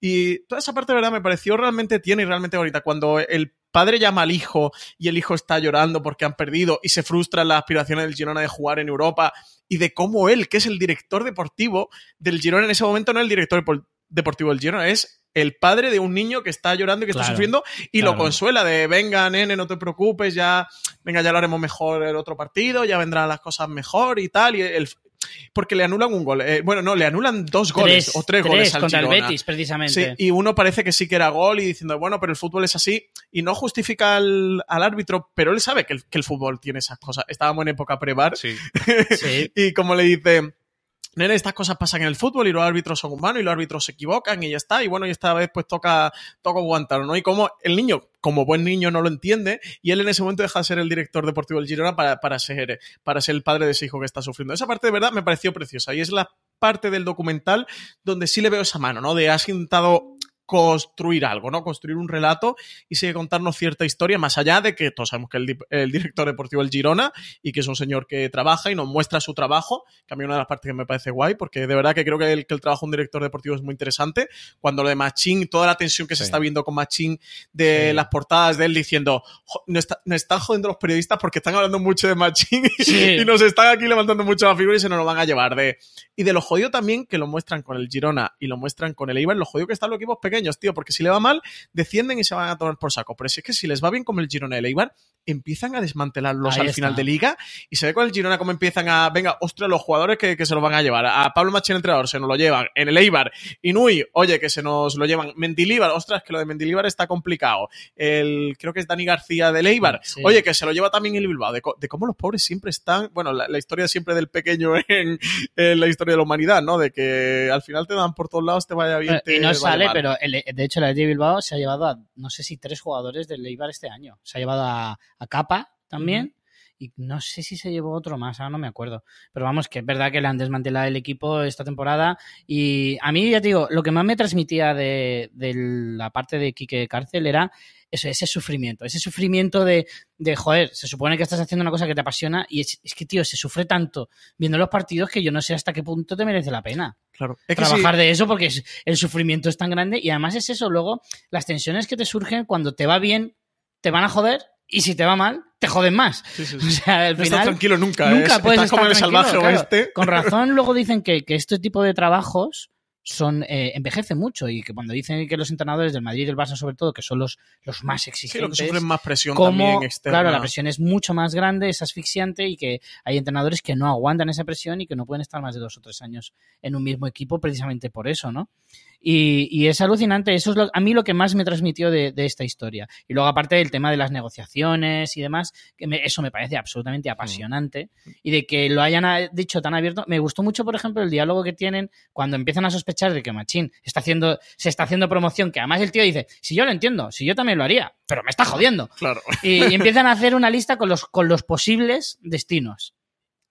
[SPEAKER 1] Y toda esa parte, de verdad, me pareció realmente tierna y realmente bonita. Cuando el padre llama al hijo y el hijo está llorando porque han perdido y se frustran las aspiraciones del Girona de jugar en Europa y de cómo él, que es el director deportivo del Girona en ese momento, no el director depo- deportivo del Girona, es el padre de un niño que está llorando y que está sufriendo y
[SPEAKER 2] claro.
[SPEAKER 1] lo consuela de venga, nene, no te preocupes, ya, venga, ya lo haremos mejor el otro partido, ya vendrán las cosas mejor y tal. Y el, porque le anulan un gol. Eh, bueno, no, le anulan dos goles o tres, goles al
[SPEAKER 2] contra el. Betis, precisamente.
[SPEAKER 1] Sí, y uno parece que sí que era gol y diciendo, bueno, pero el fútbol es así y no justifica al, al árbitro, pero él sabe que el, que el fútbol tiene esas cosas. Estábamos en época pre-bar
[SPEAKER 3] Sí.
[SPEAKER 2] Sí.
[SPEAKER 1] y como le dice, Nene, estas cosas pasan en el fútbol y los árbitros son humanos y los árbitros se equivocan y ya está. Y bueno, y esta vez pues toca, toca ¿no? Y como el niño, como buen niño, no lo entiende y él en ese momento deja de ser el director deportivo del Girona para, para, ser, para ser el padre de ese hijo que está sufriendo. Esa parte de verdad me pareció preciosa y es la parte del documental donde sí le veo esa mano, ¿no? De has intentado construir algo, ¿no? Construir un relato y sigue contarnos cierta historia, más allá de que todos sabemos que el, el, director deportivo es Girona y que es un señor que trabaja y nos muestra su trabajo, que a mí una de las partes que me parece guay, porque de verdad que creo que el, que el trabajo de un director deportivo es muy interesante. Cuando lo de Machín, toda la tensión que sí. se está viendo con Machín de sí. las portadas de él diciendo, nos, está, nos, están jodiendo los periodistas porque están hablando mucho de Machín sí. y nos están aquí levantando mucho la figura y se nos lo van a llevar de... Y de lo jodido también que lo muestran con el Girona y lo muestran con el Eibar, lo jodido que están los equipos pequeños tío, porque si le va mal, descienden y se van a tomar por saco. Pero si es que si les va bien como el Girona y el Eibar, empiezan a desmantelarlos Ahí al está. final de liga y se ve con el Girona como empiezan a, venga, ostras, los jugadores que, que se los van a llevar. A Pablo Machín, entrenador, se nos lo llevan. En el Eibar, Inui, oye, que se nos lo llevan. Mendilíbar, ostras, que lo de Mendilíbar está complicado. El, creo que es Dani García del Eibar, sí. oye, que se lo lleva también el Bilbao. De, de cómo los pobres siempre están, bueno, la, la historia siempre del pequeño en, en, la historia de la humanidad, ¿no? De que al final te dan por todos lados, te vaya bien.
[SPEAKER 2] Te, y no sale, pero de hecho la de Bilbao se ha llevado a, no sé si tres jugadores del Eibar este año. Se ha llevado a, Capa también. Y no sé si se llevó otro más, ahora no me acuerdo. Pero vamos, que es verdad que le han desmantelado el equipo esta temporada. Y a mí, ya te digo, lo que más me transmitía de, de la parte de Quique Cárcel era eso, ese sufrimiento. Ese sufrimiento de, de, joder, se supone que estás haciendo una cosa que te apasiona y es, es, que, tío, se sufre tanto viendo los partidos que yo no sé hasta qué punto te merece la pena.
[SPEAKER 1] Claro.
[SPEAKER 2] Es que Trabajar sí. de eso porque es, el sufrimiento es tan grande y además es eso, luego las tensiones que te surgen cuando te va bien, te van a joder y si te va mal, te joden más.
[SPEAKER 1] Sí, sí,
[SPEAKER 2] sí. O sea, al
[SPEAKER 1] no
[SPEAKER 2] final,
[SPEAKER 1] estás tranquilo nunca.
[SPEAKER 2] Nunca
[SPEAKER 1] es,
[SPEAKER 2] puedes
[SPEAKER 1] estás como en el salvaje
[SPEAKER 2] claro.
[SPEAKER 1] oeste.
[SPEAKER 2] Con razón, luego dicen que, que este tipo de trabajos son eh, envejecen mucho y que cuando dicen que los entrenadores del Madrid y del Barça sobre todo que son los, los más exigentes
[SPEAKER 1] sí, que sufren más presión
[SPEAKER 2] como,
[SPEAKER 1] también externa.
[SPEAKER 2] claro la presión es mucho más grande es asfixiante y que hay entrenadores que no aguantan esa presión y que no pueden estar más de dos o tres años en un mismo equipo precisamente por eso no y, y, es alucinante, eso es lo, a mí lo que más me transmitió de, de, esta historia. Y luego aparte del tema de las negociaciones y demás, que me, eso me parece absolutamente apasionante. Mm. Y de que lo hayan dicho tan abierto, me gustó mucho, por ejemplo, el diálogo que tienen cuando empiezan a sospechar de que Machín está haciendo, se está haciendo promoción, que además el tío dice, si yo lo entiendo, si yo también lo haría, pero me está jodiendo.
[SPEAKER 1] Claro.
[SPEAKER 2] Y, y empiezan a hacer una lista con los, con los posibles destinos.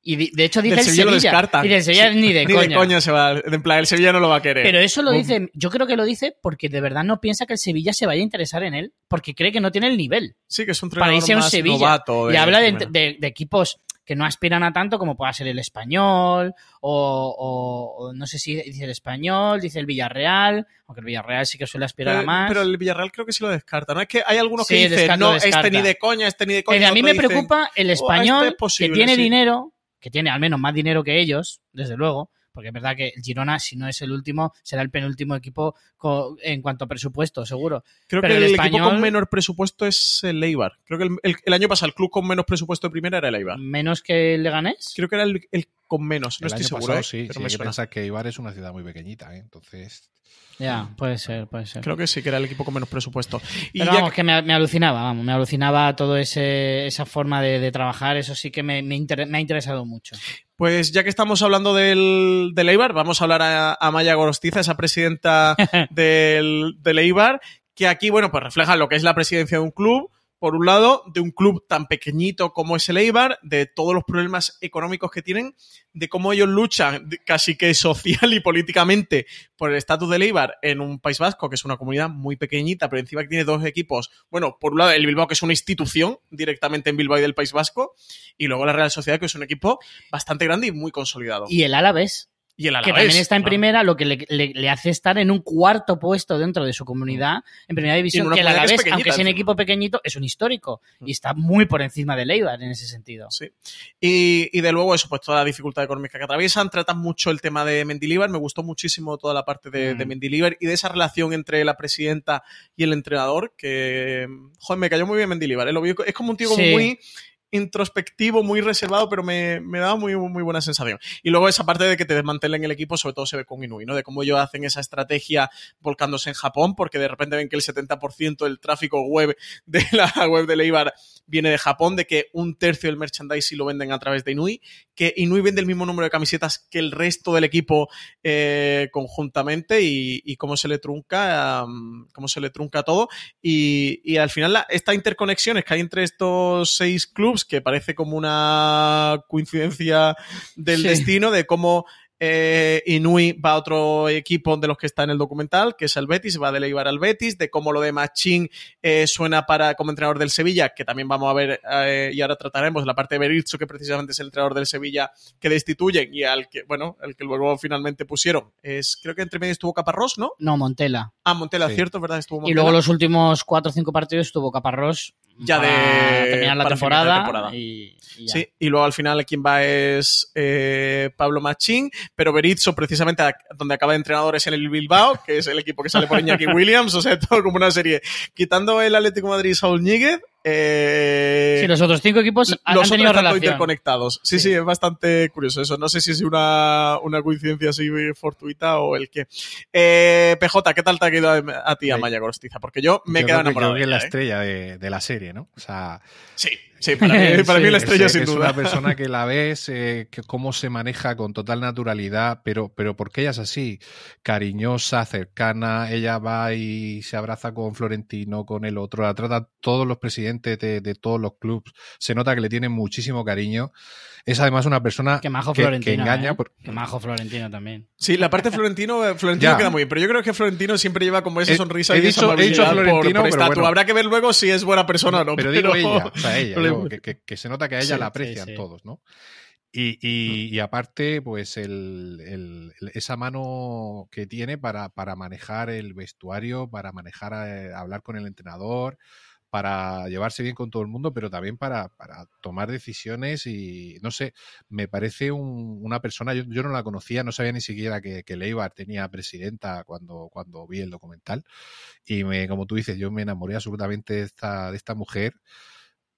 [SPEAKER 2] Y de hecho dice
[SPEAKER 1] del
[SPEAKER 2] el
[SPEAKER 1] Sevilla.
[SPEAKER 2] Sevilla.
[SPEAKER 1] Lo descartan.
[SPEAKER 2] Y del Sevilla
[SPEAKER 1] sí,
[SPEAKER 2] ni de
[SPEAKER 1] ni
[SPEAKER 2] coña.
[SPEAKER 1] de coña se va. En plan, el Sevilla no lo va a querer.
[SPEAKER 2] Pero eso lo dice, yo creo que lo dice porque de verdad no piensa que el Sevilla se vaya a interesar en él, porque cree que no tiene el nivel.
[SPEAKER 1] Sí, que es un
[SPEAKER 2] Para irse a un
[SPEAKER 1] más
[SPEAKER 2] Sevilla.
[SPEAKER 1] novato.
[SPEAKER 2] Y habla de, de, de, equipos que no aspiran a tanto como pueda ser el español, o, o, o, no sé si dice el español, dice el Villarreal, aunque el Villarreal sí que suele aspirar
[SPEAKER 1] pero,
[SPEAKER 2] a más.
[SPEAKER 1] Pero el Villarreal creo que sí lo descarta, ¿no? Es que hay algunos que dicen, no, este ni de coña, este ni de coña.
[SPEAKER 2] Pero a mí me
[SPEAKER 1] dicen,
[SPEAKER 2] preocupa el español
[SPEAKER 1] oh, este posible,
[SPEAKER 2] que tiene
[SPEAKER 1] sí.
[SPEAKER 2] dinero, que tiene al menos más dinero que ellos, desde luego, porque es verdad que el Girona, si no es el último, será el penúltimo equipo en cuanto a presupuesto, seguro.
[SPEAKER 1] Creo
[SPEAKER 2] Pero
[SPEAKER 1] que el,
[SPEAKER 2] el
[SPEAKER 1] español... equipo con menor presupuesto es el Eibar. Creo que el, el, el, año pasado el club con menos presupuesto de primera era el Eibar.
[SPEAKER 2] ¿Menos que el Leganés?
[SPEAKER 1] Creo que era el, con menos, no
[SPEAKER 3] el
[SPEAKER 1] estoy
[SPEAKER 3] año
[SPEAKER 1] seguro.
[SPEAKER 3] Pasado,
[SPEAKER 1] ¿eh?
[SPEAKER 3] sí,
[SPEAKER 1] pero
[SPEAKER 3] sí,
[SPEAKER 1] me
[SPEAKER 3] hay que pensar que Eibar es una ciudad muy pequeñita, ¿eh? entonces...
[SPEAKER 2] Ya, puede ser, puede ser.
[SPEAKER 1] Creo que sí, que era el equipo con menos presupuesto.
[SPEAKER 2] Y Pero vamos, que... que me, me, alucinaba, vamos, me alucinaba todo ese esa forma de, de trabajar, eso sí que me, me, inter, me, ha interesado mucho.
[SPEAKER 1] Pues ya que estamos hablando del, del Eibar, vamos a hablar a, a Maya Gorostiza, esa presidenta del, del Eibar, que aquí, bueno, pues refleja lo que es la presidencia de un club, por un lado, de un club tan pequeñito como es el Eibar, de todos los problemas económicos que tienen, de cómo ellos luchan casi que social y políticamente por el estatus del Eibar en un País Vasco, que es una comunidad muy pequeñita, pero encima que tiene dos equipos. Bueno, por un lado, el Bilbao, que es una institución directamente en Bilbao y del País Vasco, y luego la Real Sociedad, que es un equipo bastante grande y muy consolidado.
[SPEAKER 2] Y el Alavés.
[SPEAKER 1] Y el
[SPEAKER 2] que también está en primera, lo que le, le, le, hace estar en un cuarto puesto dentro de su comunidad, en primera división, que el Alavés, que aunque sea un equipo pequeñito, es un histórico y está muy por encima de Eibar en ese sentido.
[SPEAKER 1] Sí. Y, y, de luego eso, pues toda la dificultad económica que atraviesan, tratan mucho el tema de Mendilibar, me gustó muchísimo toda la parte de, mm. de Mendilibar y de esa relación entre la presidenta y el entrenador, que, joder, me cayó muy bien Mendilibar, ¿eh? es como un tío como sí. muy introspectivo, muy reservado, pero me, me daba muy, muy buena sensación. Y luego esa parte de que te desmantelen el equipo, sobre todo se ve con Inui, ¿no? De cómo ellos hacen esa estrategia volcándose en Japón, porque de repente ven que el 70% del tráfico web de la web de Leibar viene de Japón, de que un tercio del merchandising lo venden a través de Inui, que Inui vende el mismo número de camisetas que el resto del equipo eh, conjuntamente y, cómo se le trunca, um, cómo se le trunca todo. Y, y al final la, esta interconexión es que hay entre estos seis que parece como una coincidencia del
[SPEAKER 2] Sí.
[SPEAKER 1] destino de cómo eh, Inui va a otro equipo de los que está en el documental, que es el Betis, va de Leibar al Betis, de cómo lo de Machín eh, suena para como entrenador del Sevilla, que también vamos a ver eh, y ahora trataremos la parte de Berizzo, que precisamente es el entrenador del Sevilla que destituyen y al que, bueno, el que luego finalmente pusieron. Es, creo que entre medio estuvo Caparrós, ¿no?
[SPEAKER 2] No, Montela.
[SPEAKER 1] Ah, Montela,
[SPEAKER 3] Sí.
[SPEAKER 1] cierto, ¿verdad? Estuvo
[SPEAKER 2] Y luego los últimos cuatro o cinco partidos estuvo Caparrós
[SPEAKER 1] Ya
[SPEAKER 2] para
[SPEAKER 1] de-
[SPEAKER 2] terminar la
[SPEAKER 1] para
[SPEAKER 2] temporada,
[SPEAKER 1] finalizar la temporada.
[SPEAKER 2] Y, y ya.
[SPEAKER 1] Sí, y luego al final quien va es eh, Pablo Machín, pero Berizzo precisamente a- donde acaba de entrenador es en el Bilbao, que es el equipo que sale por Iñaki Williams, o sea, todo como una serie. Quitando el Atlético de Madrid y Saúl Ñíguez, eh,
[SPEAKER 2] Sí, los otros cinco equipos han,
[SPEAKER 1] los
[SPEAKER 2] han tenido
[SPEAKER 1] otros están todos
[SPEAKER 2] relación.
[SPEAKER 1] interconectados. Sí, sí,
[SPEAKER 2] Sí.
[SPEAKER 1] es bastante curioso eso. No sé si es una, una coincidencia así fortuita o el que. Eh, PJ, ¿qué tal te ha quedado a, a ti. Amaya Gorostiza? Porque yo me he quedado
[SPEAKER 3] creo que-
[SPEAKER 1] enamorado.
[SPEAKER 3] yo
[SPEAKER 1] de
[SPEAKER 3] creo que es la
[SPEAKER 1] ¿eh?
[SPEAKER 3] estrella de, de la serie, ¿no? O sea,
[SPEAKER 1] Sí, sí, para mí, para mí la estrella
[SPEAKER 3] es,
[SPEAKER 1] sin
[SPEAKER 3] es
[SPEAKER 1] duda.
[SPEAKER 3] una persona que la ves, eh, que cómo se maneja con total naturalidad, pero, pero porque ella es así, cariñosa, cercana, ella va y se abraza con Florentino, con el otro, la trata a todos los presidentes de, de todos los clubes, se nota que le tienen muchísimo cariño. Es además una persona
[SPEAKER 2] Que majo
[SPEAKER 3] que,
[SPEAKER 2] Florentino.
[SPEAKER 3] que engaña.
[SPEAKER 2] ¿eh?
[SPEAKER 3] por-
[SPEAKER 2] Que majo Florentino también.
[SPEAKER 1] Sí, la parte de Florentino, eh, Florentino
[SPEAKER 3] Ya.
[SPEAKER 1] queda muy bien, pero yo creo que Florentino siempre lleva como esa sonrisa
[SPEAKER 3] he
[SPEAKER 1] y esa
[SPEAKER 3] dicho- he dicho
[SPEAKER 1] por,
[SPEAKER 3] Florentino,
[SPEAKER 1] por
[SPEAKER 3] pero
[SPEAKER 1] estatua.
[SPEAKER 3] bueno.
[SPEAKER 1] Habrá que ver luego si es buena persona o no.
[SPEAKER 3] pero digo ella, o sea, ella,
[SPEAKER 1] pero-
[SPEAKER 3] yo, que, que- que se nota que a ella
[SPEAKER 2] Sí,
[SPEAKER 3] la aprecian
[SPEAKER 2] sí.
[SPEAKER 3] todos, ¿no? Y, y- y aparte, pues el, el- el- esa mano que tiene para, para manejar el vestuario, para manejar, eh, hablar con el entrenador, para llevarse bien con todo el mundo, pero también para, para tomar decisiones y, no sé, me parece un- una persona, yo, yo no la conocía, no sabía ni siquiera que, que Leibar tenía presidenta cuando, cuando vi el documental. Y me, como tú dices, yo me enamoré absolutamente de esta, de esta mujer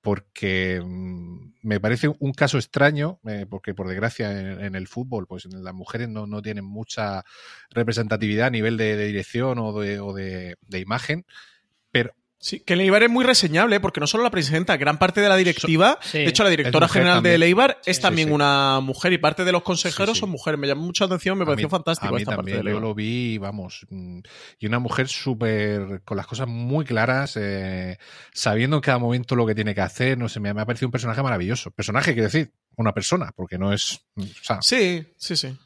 [SPEAKER 3] porque mm, me parece un caso extraño, eh, porque por desgracia en, el fútbol, pues las mujeres no, no tienen mucha representatividad a nivel de, de dirección o de, o de- imagen,
[SPEAKER 1] Sí, que Leibar es muy reseñable, ¿eh? porque no solo la presidenta, gran parte de la directiva,
[SPEAKER 2] Sí.
[SPEAKER 1] de hecho la directora general de. Leibar es
[SPEAKER 3] Sí,
[SPEAKER 1] también
[SPEAKER 3] sí.
[SPEAKER 1] una mujer y parte de los consejeros
[SPEAKER 3] Sí, sí.
[SPEAKER 1] son mujeres. Me llamó mucha atención, me
[SPEAKER 3] a
[SPEAKER 1] pareció
[SPEAKER 3] mí-
[SPEAKER 1] fantástico
[SPEAKER 3] a mí
[SPEAKER 1] esta parte
[SPEAKER 3] también,
[SPEAKER 1] de
[SPEAKER 3] yo lo vi, vamos, mm, y una mujer súper, con las cosas muy claras, eh, sabiendo en cada momento lo que tiene que hacer, no sé, me, me ha parecido un personaje maravilloso. Personaje, quiero decir, una persona, porque no es, mm, o sea,
[SPEAKER 1] Sí, sí, sí.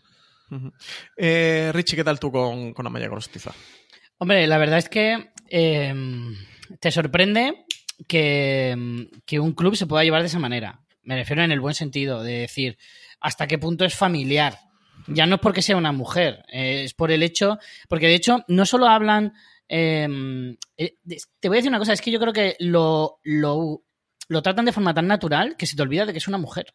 [SPEAKER 1] Eh, Richie, ¿qué tal tú con, con Amaya Gorostiza?
[SPEAKER 2] Hombre, la verdad es que eh, te sorprende que, que un club se pueda llevar de esa manera. Me refiero en el buen sentido, de decir hasta qué punto es familiar. Ya no es porque sea una mujer, eh, es por el hecho, porque de hecho no solo hablan... eh, eh, te voy a decir una cosa, es que yo creo que lo, lo, lo tratan de forma tan natural que se te olvida de que es una mujer.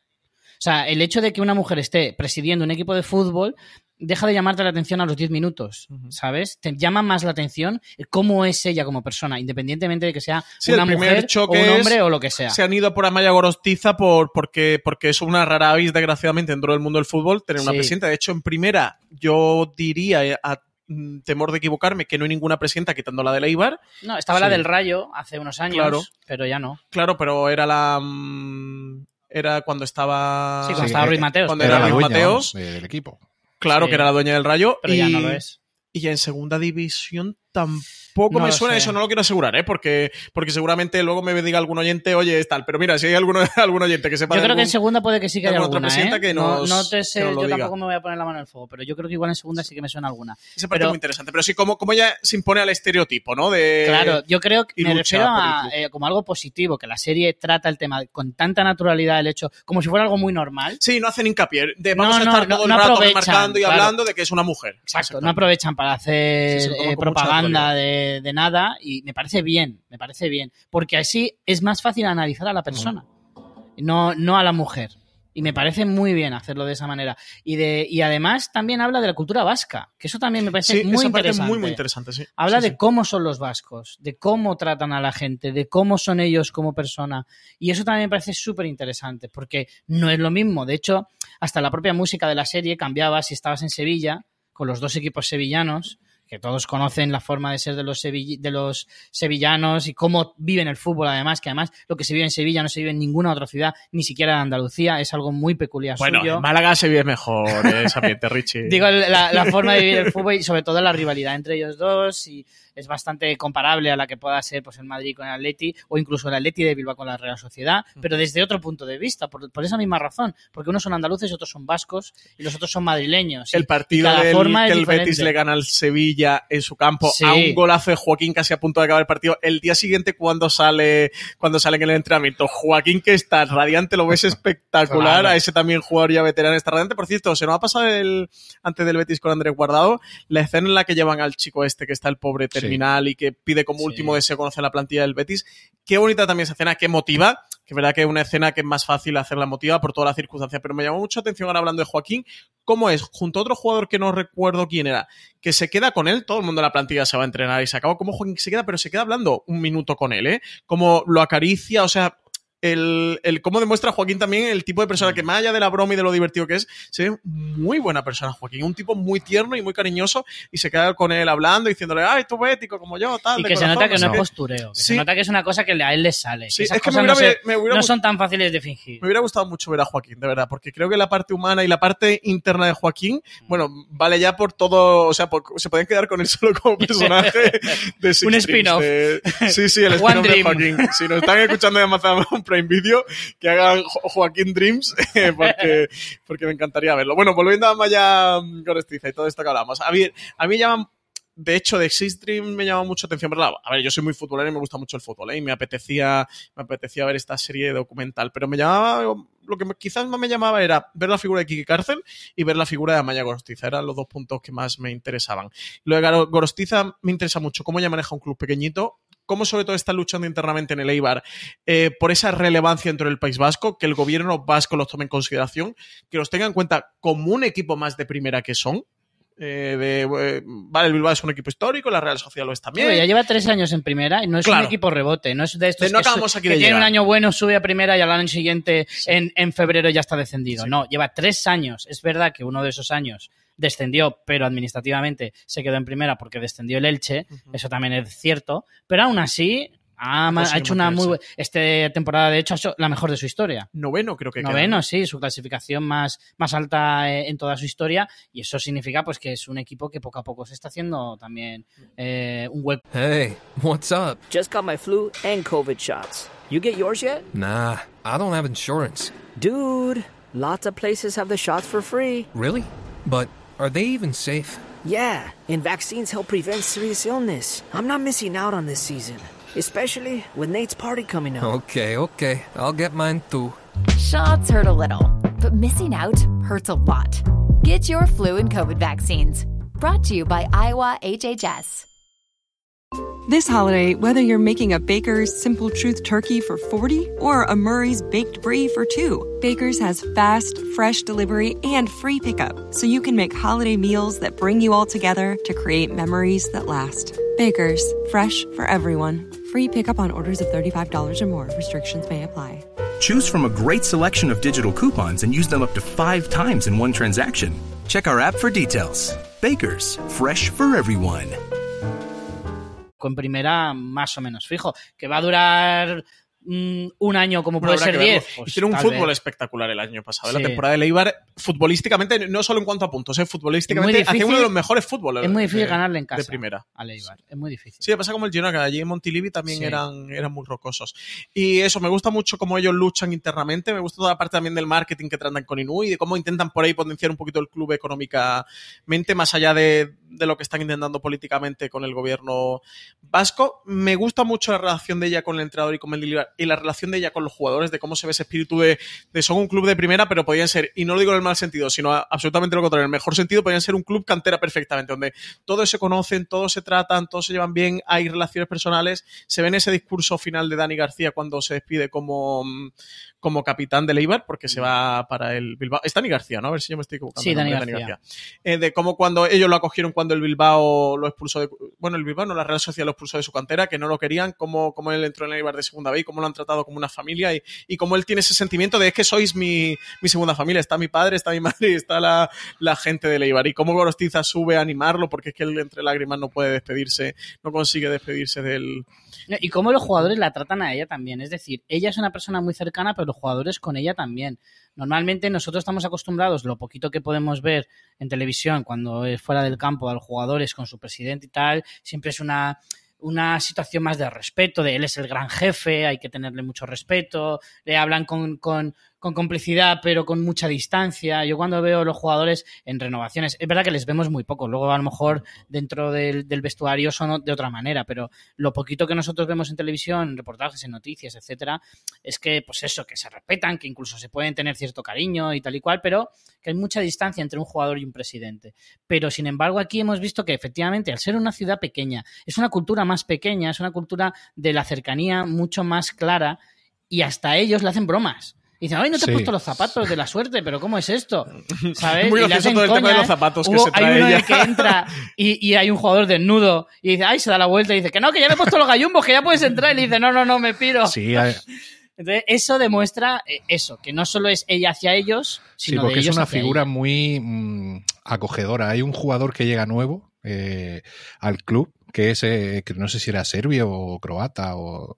[SPEAKER 2] O sea, el hecho de que una mujer esté presidiendo un equipo de fútbol deja de llamarte la atención a los 10 minutos. ¿sabes? Te llama más la atención cómo es ella como persona, independientemente de que sea
[SPEAKER 1] Sí,
[SPEAKER 2] una mujer o un
[SPEAKER 1] es-
[SPEAKER 2] hombre o lo que sea.
[SPEAKER 1] Se han ido por Amaya Gorostiza por, porque, porque es una rara avis, desgraciadamente, dentro del mundo del fútbol, tener una presidenta. De hecho, en primera, yo diría, eh, a mm, temor de equivocarme, que no hay ninguna presidenta quitando la de Leibar.
[SPEAKER 2] No, estaba la del Rayo hace unos años,
[SPEAKER 1] Claro.
[SPEAKER 2] pero ya no.
[SPEAKER 1] Claro, pero era la. Era cuando estaba.
[SPEAKER 2] Sí, cuando
[SPEAKER 3] Sí,
[SPEAKER 2] estaba Ruiz Mateos.
[SPEAKER 1] cuando
[SPEAKER 3] era la
[SPEAKER 1] Ruiz
[SPEAKER 3] dueña
[SPEAKER 1] Mateos.
[SPEAKER 3] del equipo.
[SPEAKER 1] Claro,
[SPEAKER 2] Sí.
[SPEAKER 1] que era la dueña del Rayo.
[SPEAKER 2] pero
[SPEAKER 1] y,
[SPEAKER 2] ya no lo es.
[SPEAKER 1] Y ya en segunda división tampoco
[SPEAKER 2] No
[SPEAKER 1] me suena
[SPEAKER 2] sé.
[SPEAKER 1] eso, no lo quiero asegurar, ¿eh? Porque, porque seguramente luego me diga algún oyente, oye, es tal. Pero mira, si hay alguno, algún oyente que sepa.
[SPEAKER 2] Yo creo que en segunda puede que sí que haya
[SPEAKER 1] alguna
[SPEAKER 2] ¿eh?
[SPEAKER 1] que
[SPEAKER 2] no,
[SPEAKER 1] nos-
[SPEAKER 2] no te sé, yo
[SPEAKER 1] diga.
[SPEAKER 2] tampoco me voy a poner la mano en el fuego, pero yo creo que igual en segunda sí que me suena alguna.
[SPEAKER 1] Esa parte
[SPEAKER 2] Pero-
[SPEAKER 1] es muy interesante. Pero sí, como, como ella se impone al estereotipo, ¿no? De,
[SPEAKER 2] Claro, yo creo que me refiero a eh, como algo positivo, que la serie trata el tema con tanta naturalidad, el hecho, como si fuera algo muy normal.
[SPEAKER 1] Sí, no hacen hincapié. De
[SPEAKER 2] No,
[SPEAKER 1] vamos a estar todo el rato remarcando y
[SPEAKER 2] claro.
[SPEAKER 1] hablando de que es una mujer.
[SPEAKER 2] Exacto, no aprovechan para hacer
[SPEAKER 1] Sí,
[SPEAKER 2] eh, propaganda de, de nada y me parece bien, me parece bien, porque así es más fácil analizar a la persona, no, no a la mujer. Y me parece muy bien hacerlo de esa manera. Y, de, y además también habla de la cultura vasca, que eso también me parece
[SPEAKER 1] Sí,
[SPEAKER 2] muy
[SPEAKER 1] esa parte
[SPEAKER 2] interesante.
[SPEAKER 1] muy, muy interesante, sí.
[SPEAKER 2] Habla
[SPEAKER 1] Sí,
[SPEAKER 2] de cómo son los vascos, de cómo tratan a la gente, de cómo son ellos como persona. Y eso también me parece súper interesante, porque no es lo mismo. De hecho, hasta la propia música de la serie cambiaba si estabas en Sevilla, con los dos equipos sevillanos, que todos conocen la forma de ser de los, sevill- de los sevillanos y cómo viven el fútbol, además, que además lo que se vive en Sevilla no se vive en ninguna otra ciudad, ni siquiera en Andalucía, es algo muy peculiar
[SPEAKER 1] Bueno,
[SPEAKER 2] suyo.
[SPEAKER 1] en Málaga se vive mejor ese ambiente, Richie.
[SPEAKER 2] Digo, la, la forma de vivir el fútbol y sobre todo la rivalidad entre ellos dos y es bastante comparable a la que pueda ser pues el Madrid con el Atleti o incluso el Atleti de Bilbao con la Real Sociedad, pero desde otro punto de vista, por, por esa misma razón, porque unos son andaluces otros son vascos y los otros son madrileños.
[SPEAKER 1] el partido del
[SPEAKER 2] forma
[SPEAKER 1] que el
[SPEAKER 2] diferente.
[SPEAKER 1] Betis le gana al Sevilla en su campo
[SPEAKER 2] Sí.
[SPEAKER 1] a un golazo de Joaquín casi a punto de acabar el partido. El día siguiente cuando sale cuando sale en el entrenamiento, Joaquín que está radiante, lo ves espectacular. A ese también jugador ya veterano está radiante. Por cierto, se nos ha pasado el antes del Betis con Andrés Guardado, la escena en la que llevan al chico este que está el pobre terminal y que pide como último deseo conocer la plantilla del Betis. Qué bonita también esa escena, qué emotiva. Que es verdad que es una escena que es más fácil hacerla emotiva por todas las circunstancias, pero me llamó mucho atención ahora hablando de Joaquín, cómo es, junto a otro jugador que no recuerdo quién era, que se queda con él, todo el mundo en la plantilla se va a entrenar y se acaba, como Joaquín se queda, pero se queda hablando un minuto con él, ¿eh? Como lo acaricia, o sea, el, el cómo demuestra Joaquín también el tipo de persona que más allá de la broma y de lo divertido que es, se ve muy buena persona Joaquín, un tipo muy tierno y muy cariñoso y se queda con él hablando, diciéndole, ay, tú bético como yo, tal.
[SPEAKER 2] Y que se nota que no es
[SPEAKER 1] qué".
[SPEAKER 2] postureo, que
[SPEAKER 1] Sí.
[SPEAKER 2] se nota que es una cosa que a él le sale.
[SPEAKER 1] Sí,
[SPEAKER 2] Esas
[SPEAKER 1] es que me
[SPEAKER 2] no,
[SPEAKER 1] hubiera,
[SPEAKER 2] se-
[SPEAKER 1] me hubiera
[SPEAKER 2] no
[SPEAKER 1] gustado-
[SPEAKER 2] son tan fáciles de fingir.
[SPEAKER 1] me hubiera gustado mucho ver a Joaquín, de verdad, porque creo que la parte humana y la parte interna de Joaquín, bueno, vale ya por todo, o sea, por- se pueden quedar con él solo como personaje de Six
[SPEAKER 2] Un spin-off.
[SPEAKER 1] sí, sí, el spin-off de. Joaquín. Si nos están escuchando de Amazon Prime Video, que hagan Jo- Joaquín Dreams, eh, porque, porque me encantaría verlo. Bueno, volviendo a Maya mm, Gorostiza y todo esto que hablamos. A mí, a mí llaman de hecho, de Six Dream me llama mucho atención verla. A ver, yo soy muy futbolero y me gusta mucho el fútbol, ¿eh? Y me apetecía, me apetecía ver esta serie documental. Pero me llamaba, lo que quizás más me llamaba era ver la figura de Kiki Cárcel y ver la figura de Amaya Gorostiza. Eran los dos puntos que más me interesaban. Lo de Gorostiza me interesa mucho cómo ella maneja un club pequeñito, cómo sobre todo está luchando internamente en el Eibar eh, por esa relevancia dentro del País Vasco, que el gobierno vasco los tome en consideración, que los tenga en cuenta como un equipo más de primera que son. Eh, de, eh, vale, el Bilbao es un equipo histórico, la Real Sociedad lo es también.
[SPEAKER 2] Ya lleva tres años en primera y no es
[SPEAKER 1] Claro.
[SPEAKER 2] un equipo rebote, no es de estos
[SPEAKER 1] no
[SPEAKER 2] que,
[SPEAKER 1] acabamos aquí
[SPEAKER 2] que
[SPEAKER 1] de
[SPEAKER 2] tiene un año bueno, sube a primera y al año siguiente en, en febrero ya está descendido.
[SPEAKER 1] Sí.
[SPEAKER 2] No, lleva tres años. Es verdad que uno de esos años descendió, pero administrativamente se quedó en primera porque descendió el Elche, eso también es cierto, pero aún así ha, ma- ha hecho una muy
[SPEAKER 1] mantenerse.
[SPEAKER 2] bu- esta temporada de hecho ha hecho la mejor de su historia.
[SPEAKER 1] Noveno creo que queda,
[SPEAKER 2] Noveno,
[SPEAKER 1] ¿no?
[SPEAKER 2] sí, su clasificación más, más alta eh, en toda su historia y eso significa pues que es un equipo que poco a poco se está haciendo también eh, un hueco
[SPEAKER 4] Hey, what's up?
[SPEAKER 5] Just got my flu and COVID shots. You get yours yet?
[SPEAKER 4] Nah, I don't have insurance.
[SPEAKER 5] Dude, lots of places have the shots for free.
[SPEAKER 4] Really? But are they even safe?
[SPEAKER 5] Yeah, and vaccines help prevent serious illness. I'm not missing out on this season, especially with Nate's party coming up.
[SPEAKER 4] Okay, okay. I'll get mine too.
[SPEAKER 6] Shots hurt a little, but missing out hurts a lot. Get your flu and COVID vaccines. Brought to you by Iowa HHS.
[SPEAKER 7] This holiday, whether you're making a Baker's Simple Truth turkey for 40 or a Murray's Baked Brie for two, Baker's has fast, fresh delivery and free pickup, so you can make holiday meals that bring you all together to create memories that last. Baker's, fresh for everyone. Free pickup on orders of $35 or more. Restrictions may apply.
[SPEAKER 8] Choose from a great selection of digital coupons and use them up to five times in one transaction. Check our app for details. Bakers, fresh for everyone.
[SPEAKER 2] con primera más o menos fijo. Que va a durar un año como puede ser
[SPEAKER 1] que verlo.
[SPEAKER 2] 10. pues
[SPEAKER 1] Hicieron un
[SPEAKER 2] tal
[SPEAKER 1] fútbol
[SPEAKER 2] vez.
[SPEAKER 1] espectacular el año pasado.
[SPEAKER 2] Sí.
[SPEAKER 1] La temporada de Leibar, futbolísticamente, no solo en cuanto a puntos, eh, futbolísticamente,
[SPEAKER 2] Es muy
[SPEAKER 1] hacía uno de
[SPEAKER 2] difícil-
[SPEAKER 1] los mejores fútbol.
[SPEAKER 2] Es muy difícil
[SPEAKER 1] de-
[SPEAKER 2] ganarle en casa.
[SPEAKER 1] De primera.
[SPEAKER 2] A Leibar. Es muy difícil.
[SPEAKER 1] Sí, pasa como el Girona, que allí en Montilivi también
[SPEAKER 2] Sí.
[SPEAKER 1] eran, eran muy rocosos. Y eso, me gusta mucho cómo ellos luchan internamente, me gusta toda la parte también del marketing que tratan con Inui y de cómo intentan por ahí potenciar un poquito el club económicamente, más allá de, de lo que están intentando políticamente con el gobierno vasco. Me gusta mucho la relación de ella con el entrenador y con Mendilibar y la relación de ella con los jugadores, de cómo se ve ese espíritu de, de son un club de primera, pero podían ser, y no lo digo en el mal sentido, sino absolutamente lo contrario, en el mejor sentido, podían ser un club cantera perfectamente, donde todos se conocen, todos se tratan, todos se llevan bien, hay relaciones personales. Se ve en ese discurso final de Dani García cuando se despide como, como capitán de Eibar, porque se va para el Bilbao. Es Dani García, ¿no? A ver si yo me estoy equivocando.
[SPEAKER 2] Sí, Dani García.
[SPEAKER 1] Eh, de cómo cuando ellos lo acogieron cuando el Bilbao lo expulsó de... Bueno, el Bilbao, no, la Real Sociedad lo expulsó de su cantera, que no lo querían, cómo, cómo él entró en el Eibar de segunda B cómo lo han tratado como una familia y, y cómo él tiene ese sentimiento de es que sois mi, mi segunda familia. Está mi padre, está mi madre y está la, la gente del Eibar. Y cómo Gorostiza sube a animarlo porque es que él entre lágrimas no puede despedirse, no consigue despedirse del...
[SPEAKER 2] Y cómo los jugadores la tratan a ella también. Es decir, ella es una persona muy cercana, pero los jugadores con ella también. Normalmente nosotros estamos acostumbrados, lo poquito que podemos ver en televisión cuando es fuera del campo a los jugadores con su presidente y tal, siempre es una, una situación más de respeto, de él es el gran jefe, hay que tenerle mucho respeto, le hablan con, con, con complicidad pero con mucha distancia. Yo cuando veo los jugadores en renovaciones, es verdad que les vemos muy poco, luego a lo mejor dentro del, vestuario son de otra manera, pero lo poquito que nosotros vemos en televisión, en reportajes, en noticias, etcétera, es que pues eso, que se respetan, que incluso se pueden tener cierto cariño y tal y cual, pero que hay mucha distancia entre un jugador y un presidente. Pero sin embargo aquí hemos visto que efectivamente al ser una ciudad pequeña, es una cultura más pequeña, es una cultura de la cercanía mucho más clara y hasta ellos le hacen bromas. Y dicen, ay, no te
[SPEAKER 3] Sí.
[SPEAKER 2] has puesto los zapatos de la suerte, pero ¿cómo es esto? ¿Sabes?
[SPEAKER 1] Muy gracioso todo el tema de los zapatos que se trae
[SPEAKER 2] Hay uno
[SPEAKER 1] ella.
[SPEAKER 2] el que entra y, y hay un jugador desnudo y dice, ay, se da la vuelta y dice, que no, que ya me he puesto los gallumbos, que ya puedes entrar. Y le dice, no, no, no, me piro.
[SPEAKER 3] Sí, hay-
[SPEAKER 2] Entonces, eso demuestra eh, eso, que no solo es ella hacia ellos,
[SPEAKER 3] Sí,
[SPEAKER 2] sino
[SPEAKER 3] porque
[SPEAKER 2] de
[SPEAKER 3] es una figura
[SPEAKER 2] ella.
[SPEAKER 3] muy mm, acogedora. Hay un jugador que llega nuevo eh, al club, que es, eh, que no sé si era serbio o croata, o...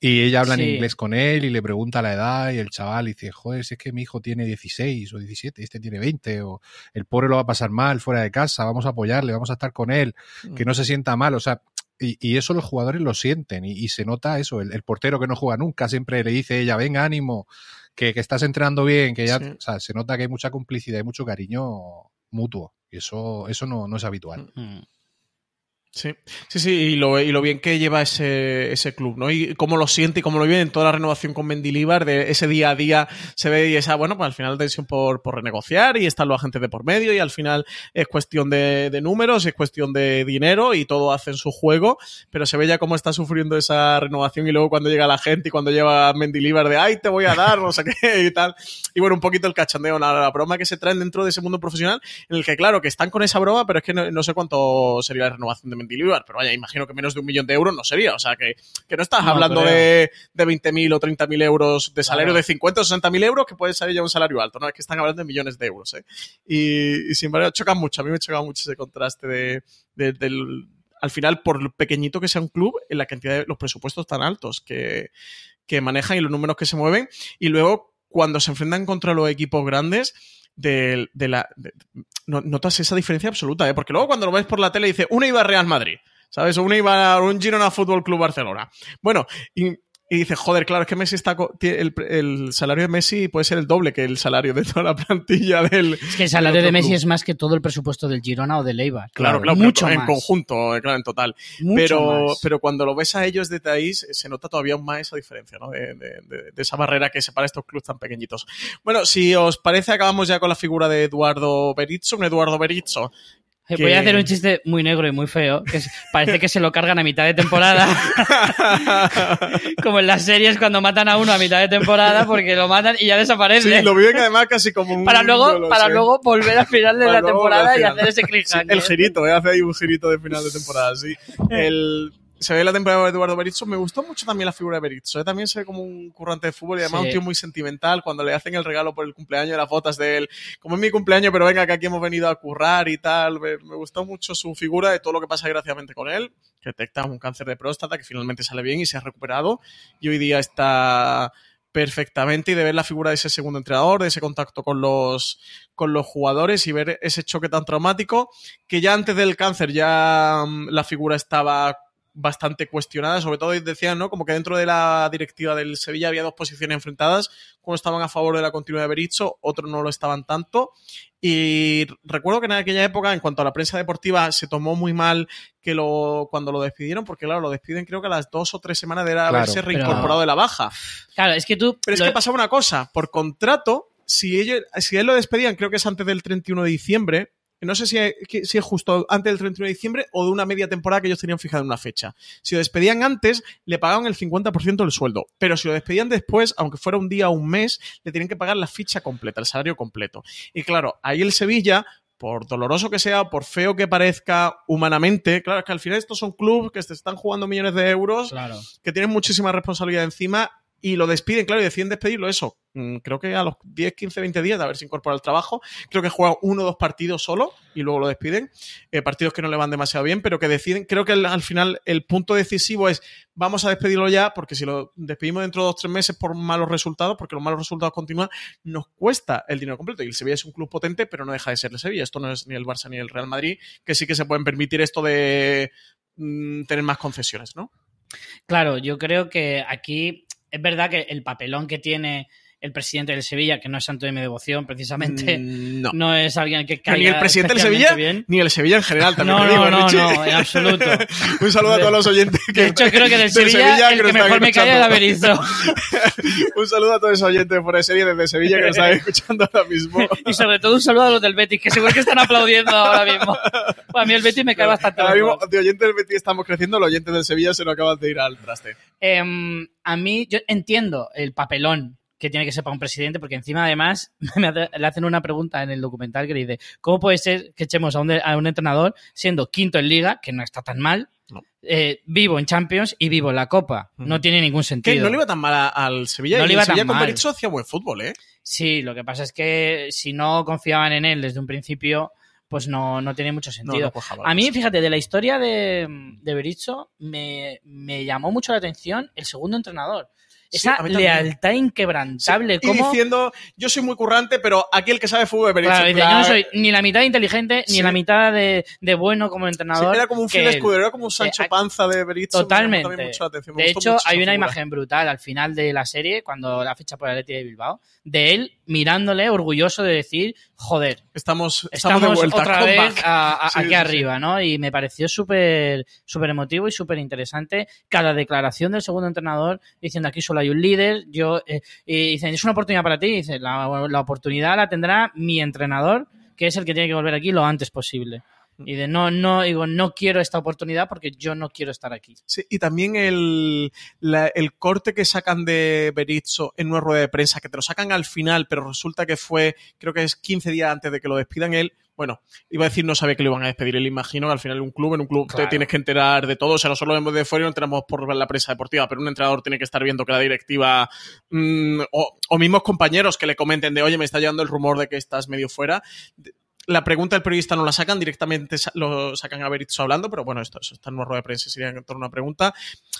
[SPEAKER 3] y ella habla en inglés con él y le pregunta la edad y el chaval dice, joder, si es que mi hijo tiene 16 o 17, este tiene 20, o el pobre lo va a pasar mal fuera de casa, vamos a apoyarle, vamos a estar con él, que no se sienta mal, o sea... Y, y eso los jugadores lo sienten y, y se nota eso. El, el portero que no juega nunca siempre le dice ella, venga, ánimo, que, que estás entrenando bien, que ya,
[SPEAKER 1] Sí.
[SPEAKER 3] o sea, se nota que hay mucha complicidad y mucho cariño mutuo. Y eso, eso no, no es habitual.
[SPEAKER 2] Mm.
[SPEAKER 1] Sí, sí, sí, y lo, y lo bien que lleva ese, ese club, ¿no? Y cómo lo siente y cómo lo vive en toda la renovación con Mendilibar, de ese día a día se ve y esa, bueno, pues al final tensión por, por renegociar y están los agentes de por medio y al final es cuestión de, de números, es cuestión de dinero y todo hacen su juego, pero se ve ya cómo está sufriendo esa renovación y luego cuando llega la gente y cuando lleva Mendilibar de, ay, te voy a dar, no sé qué y tal. Y bueno, un poquito el cachondeo, la, la broma que se traen dentro de ese mundo profesional en el que, claro, que están con esa broma, pero es que no, no sé cuánto sería la renovación de Mendilibar, pero vaya, imagino que menos de un millón de euros no sería, o sea, que, que no estás
[SPEAKER 2] No
[SPEAKER 1] hablando
[SPEAKER 2] creo.
[SPEAKER 1] de, de 20.000 o 30.000 euros de salario
[SPEAKER 2] Claro.
[SPEAKER 1] de 50 o 60.000 euros, que puede ser ya un salario alto, ¿no? Es que están hablando de millones de euros, ¿eh? Y, y sin embargo, choca mucho, a mí me choca mucho ese contraste de, de- del al final, por pequeñito que sea un club, en la cantidad de los presupuestos tan altos que, que manejan y los números que se mueven, y luego cuando se enfrentan contra los equipos grandes, de, de la, notas esa diferencia absoluta, ¿eh? porque luego cuando lo ves por la tele dice, una iba a Real Madrid, ¿sabes? Una iba a un Girona Fútbol Club Barcelona. Bueno, y, y dices, joder, claro, es que Messi está, el, el salario de Messi puede ser el doble que el salario de toda la plantilla del...
[SPEAKER 2] Es que el salario de Messi
[SPEAKER 1] club.
[SPEAKER 2] es más que todo el presupuesto del Girona o del Eibar.
[SPEAKER 1] Claro, claro,
[SPEAKER 2] mucho
[SPEAKER 1] en
[SPEAKER 2] más.
[SPEAKER 1] conjunto, eh, claro, en total.
[SPEAKER 2] Mucho
[SPEAKER 1] pero,
[SPEAKER 2] más.
[SPEAKER 1] pero cuando lo ves a ellos de Taís, se nota todavía aún más esa diferencia, ¿no? De, de- de- de esa barrera que separa estos clubes tan pequeñitos. Bueno, si os parece, acabamos ya con la figura de Eduardo Berizzo, un Eduardo Berizzo.
[SPEAKER 2] Eh,
[SPEAKER 1] que-
[SPEAKER 2] Voy a hacer un chiste muy negro y muy feo, que es- parece que se lo cargan a mitad de temporada. Como en las series cuando matan a uno a mitad de temporada porque lo matan y ya desaparece.
[SPEAKER 1] Sí, lo viven además casi como un...
[SPEAKER 2] para luego,
[SPEAKER 1] no
[SPEAKER 2] para
[SPEAKER 1] sé.
[SPEAKER 2] luego volver al final de
[SPEAKER 1] Para
[SPEAKER 2] la temporada y hacer ese
[SPEAKER 1] Sí,
[SPEAKER 2] cliffhanger.
[SPEAKER 1] el girito, ¿eh? hace ahí un girito de final de temporada, sí. El, se ve la temporada de Eduardo Berizzo. Me gustó mucho también la figura de Berizzo. ¿eh? También se ve como un currante de fútbol y además
[SPEAKER 2] Sí.
[SPEAKER 1] un tío muy sentimental cuando le hacen el regalo por el cumpleaños las fotos de él. Como es mi cumpleaños, pero venga, que aquí hemos venido a currar y tal. Me, me gustó mucho su figura de todo lo que pasa desgraciadamente con él. Que detecta un cáncer de próstata que finalmente sale bien y se ha recuperado. Y hoy día está perfectamente y de ver la figura de ese segundo entrenador, de ese contacto con los, con los jugadores y ver ese choque tan traumático que ya antes del cáncer ya mm, la figura estaba bastante cuestionada, sobre todo decían, ¿no? Como que dentro de la directiva del Sevilla había dos posiciones enfrentadas, uno estaban a favor de la continuidad de Berizzo, otros no lo estaban tanto. Y recuerdo que en aquella época, en cuanto a la prensa deportiva, se tomó muy mal que lo cuando lo despidieron, porque claro, lo despiden creo que a las dos o tres semanas de haberse reincorporado de la baja.
[SPEAKER 2] Claro, es que tú...
[SPEAKER 1] Pero es que pasaba una cosa, por contrato, si, ellos, si él lo despedían, creo que es antes del 31 de diciembre, no sé si es, si es justo antes del 31 de diciembre o de una media temporada que ellos tenían fijada en una fecha. Si lo despedían antes, le pagaban el 50% del sueldo. Pero si lo despedían después, aunque fuera un día o un mes, le tenían que pagar la ficha completa, el salario completo. Y claro, ahí el Sevilla por doloroso que sea, por feo que parezca humanamente, claro, es que al final estos son clubes que se están jugando millones de euros, que tienen muchísima responsabilidad encima y lo despiden, claro, y deciden despedirlo eso. Mm, creo que a los 10, 15, 20 días de haberse incorporado al trabajo, creo que juega uno o dos partidos solo y luego lo despiden. Eh, partidos que no le van demasiado bien, pero que deciden, creo que al final el punto decisivo es vamos a despedirlo ya, porque si lo despedimos dentro de dos, tres meses por malos resultados, porque los malos resultados continúan, nos cuesta el dinero completo. Y el Sevilla es un club potente, pero no deja de ser el Sevilla. Esto no es ni el Barça ni el Real Madrid, que sí que se pueden permitir esto de mm, tener más concesiones, ¿no?
[SPEAKER 2] Claro, yo creo que aquí es verdad que el papelón que tiene el presidente del Sevilla, que no es santo de mi devoción, precisamente,
[SPEAKER 1] mm, no,
[SPEAKER 2] no es alguien que caiga
[SPEAKER 1] Ni el presidente del Sevilla, ni el Sevilla en general, también
[SPEAKER 2] no,
[SPEAKER 1] digo,
[SPEAKER 2] no,
[SPEAKER 1] Richie.
[SPEAKER 2] no, en absoluto.
[SPEAKER 1] Un saludo a todos los oyentes.
[SPEAKER 2] De hecho, creo que del Sevilla, el que, mejor me cae es el Berizzo.
[SPEAKER 1] un saludo a todos los oyentes por serie desde Sevilla que nos están escuchando ahora mismo.
[SPEAKER 2] y sobre todo un saludo a los del Betis, que seguro que están aplaudiendo ahora mismo. Pues a mí el Betis me cae bastante
[SPEAKER 1] Ahora mismo, de oyentes del Betis estamos creciendo, los oyentes del Sevilla se nos acaban de ir al traste.
[SPEAKER 2] Eh, a mí, yo entiendo el papelón que tiene que ser para un presidente, porque encima además le hacen una pregunta en el documental que le dice, ¿cómo puede ser que echemos a un, a un entrenador siendo quinto en liga, que no está tan mal,
[SPEAKER 1] no.
[SPEAKER 2] eh, vivo en Champions y vivo en la Copa? Uh -huh. No tiene ningún sentido.
[SPEAKER 1] Que no le iba tan mal a, al Sevilla,
[SPEAKER 2] no
[SPEAKER 1] y
[SPEAKER 2] le iba
[SPEAKER 1] el Sevilla
[SPEAKER 2] tan
[SPEAKER 1] con. Berizzo hacía buen fútbol, ¿eh?
[SPEAKER 2] Sí, lo que pasa es que si no confiaban en él desde un principio, pues no, no tiene mucho sentido.
[SPEAKER 1] No,
[SPEAKER 2] a mí, fíjate, de la historia de, de Berizzo, me, me llamó mucho la atención el segundo entrenador. Esa
[SPEAKER 1] Sí,
[SPEAKER 2] lealtad inquebrantable.
[SPEAKER 1] Y
[SPEAKER 2] ¿Cómo?
[SPEAKER 1] diciendo, yo soy muy currante, pero aquí el que sabe fútbol Berizzo.
[SPEAKER 2] Claro, yo no soy ni la mitad inteligente ni la mitad de, de bueno como entrenador.
[SPEAKER 1] era como un fiel escudero, era como un Sancho
[SPEAKER 2] Eh,
[SPEAKER 1] Panza de Berizzo. me
[SPEAKER 2] Totalmente.
[SPEAKER 1] mucho atención, me
[SPEAKER 2] De hecho, hay una
[SPEAKER 1] figura.
[SPEAKER 2] imagen brutal al final de la serie, cuando la ficha por el Atleti de Bilbao, de él mirándole, orgulloso de decir, joder,
[SPEAKER 1] Estamos, estamos,
[SPEAKER 2] estamos,
[SPEAKER 1] de vuelta.
[SPEAKER 2] otra vez a- a- aquí arriba, ¿no? Y me pareció súper súper emotivo y súper interesante cada declaración del segundo entrenador diciendo aquí solo hay un líder, yo eh, y dicen es una oportunidad para ti, y dice la, la oportunidad la tendrá mi entrenador, que es el que tiene que volver aquí lo antes posible. Y de no, no, digo, no quiero esta oportunidad porque yo no quiero estar aquí.
[SPEAKER 1] Sí, y también el, la- el corte que sacan de Berizzo en una rueda de prensa, que te lo sacan al final, pero resulta que fue, creo que es 15 días antes de que lo despidan él. Bueno, iba a decir no sabía que lo iban a despedir. Él imagino que al final un club, en un club
[SPEAKER 2] Claro.
[SPEAKER 1] te tienes que enterar de todo. O sea, no solo vemos de fuera y no enteramos por la prensa deportiva, pero un entrenador tiene que estar viendo que la directiva mm, o, o mismos compañeros que le comenten de oye, me está llegando el rumor de que estás medio fuera. La pregunta del periodista no la sacan, directamente lo sacan a Berizzo hablando, pero bueno, esto, eso está en una rueda de prensa, sería en torno a una pregunta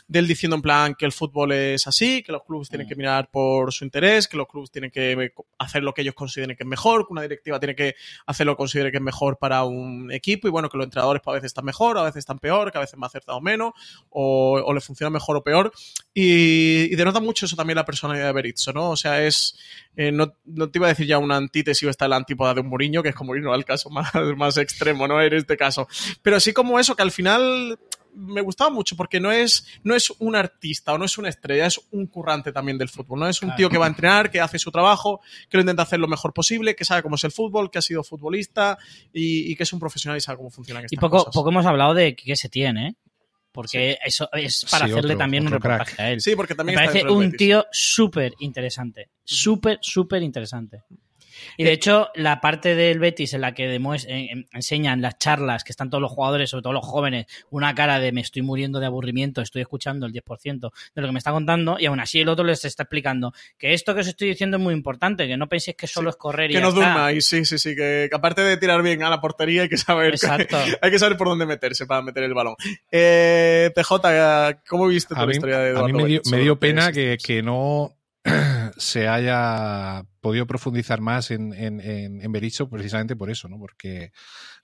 [SPEAKER 1] de él diciendo en plan que el fútbol es así, que los clubes tienen que mirar por su interés, que los clubes tienen que hacer lo que ellos consideren que es mejor, que una directiva tiene que hacer lo que considere que es mejor para un equipo y bueno, que los entrenadores pues, a veces están mejor, a veces están peor, que a veces más acertado menos o, o le funciona mejor o peor y, y denota mucho eso también la personalidad de Berizzo, ¿no? O sea, es, eh, no, no te iba a decir ya una antítesis o está la antípoda de un Mourinho, que es como irnos al caso más, más extremo, ¿no? En este caso. Pero sí como eso, que al final me gustaba mucho porque no es, no es un artista o no es una estrella, es un currante también del fútbol, ¿no? Es un
[SPEAKER 2] Claro.
[SPEAKER 1] tío que va a entrenar, que hace su trabajo, que lo intenta hacer lo mejor posible, que sabe cómo es el fútbol, que ha sido futbolista y, y que es un profesional y sabe cómo funcionan
[SPEAKER 2] Y
[SPEAKER 1] estas
[SPEAKER 2] poco,
[SPEAKER 1] cosas.
[SPEAKER 2] poco hemos hablado de que se tiene, ¿eh? Porque eso es para
[SPEAKER 3] Sí,
[SPEAKER 2] hacerle
[SPEAKER 3] otro-
[SPEAKER 2] también un
[SPEAKER 3] crack.
[SPEAKER 2] reportaje a él.
[SPEAKER 1] Sí, porque también
[SPEAKER 2] Me parece un tío súper interesante. Súper, súper interesante. Y de hecho, la parte del Betis en la que en- en- enseñan las charlas que están todos los jugadores, sobre todo los jóvenes, una cara de me estoy muriendo de aburrimiento, estoy escuchando el 10% de lo que me está contando, y aún así el otro les está explicando que esto que os estoy diciendo es muy importante, que no penséis que solo es correr y
[SPEAKER 1] que
[SPEAKER 2] ya
[SPEAKER 1] no durmáis, sí, sí, sí, que, que aparte de tirar bien a la portería hay que saber
[SPEAKER 2] Exacto.
[SPEAKER 1] hay que saber por dónde meterse para meter el balón. Eh, PJ, ¿cómo viste
[SPEAKER 3] A mí,
[SPEAKER 1] historia de
[SPEAKER 3] a
[SPEAKER 1] Eduardo
[SPEAKER 3] mí me dio, me dio pena que, que no se haya podido profundizar más en, en, en, en Berizzo precisamente por eso, ¿no? Porque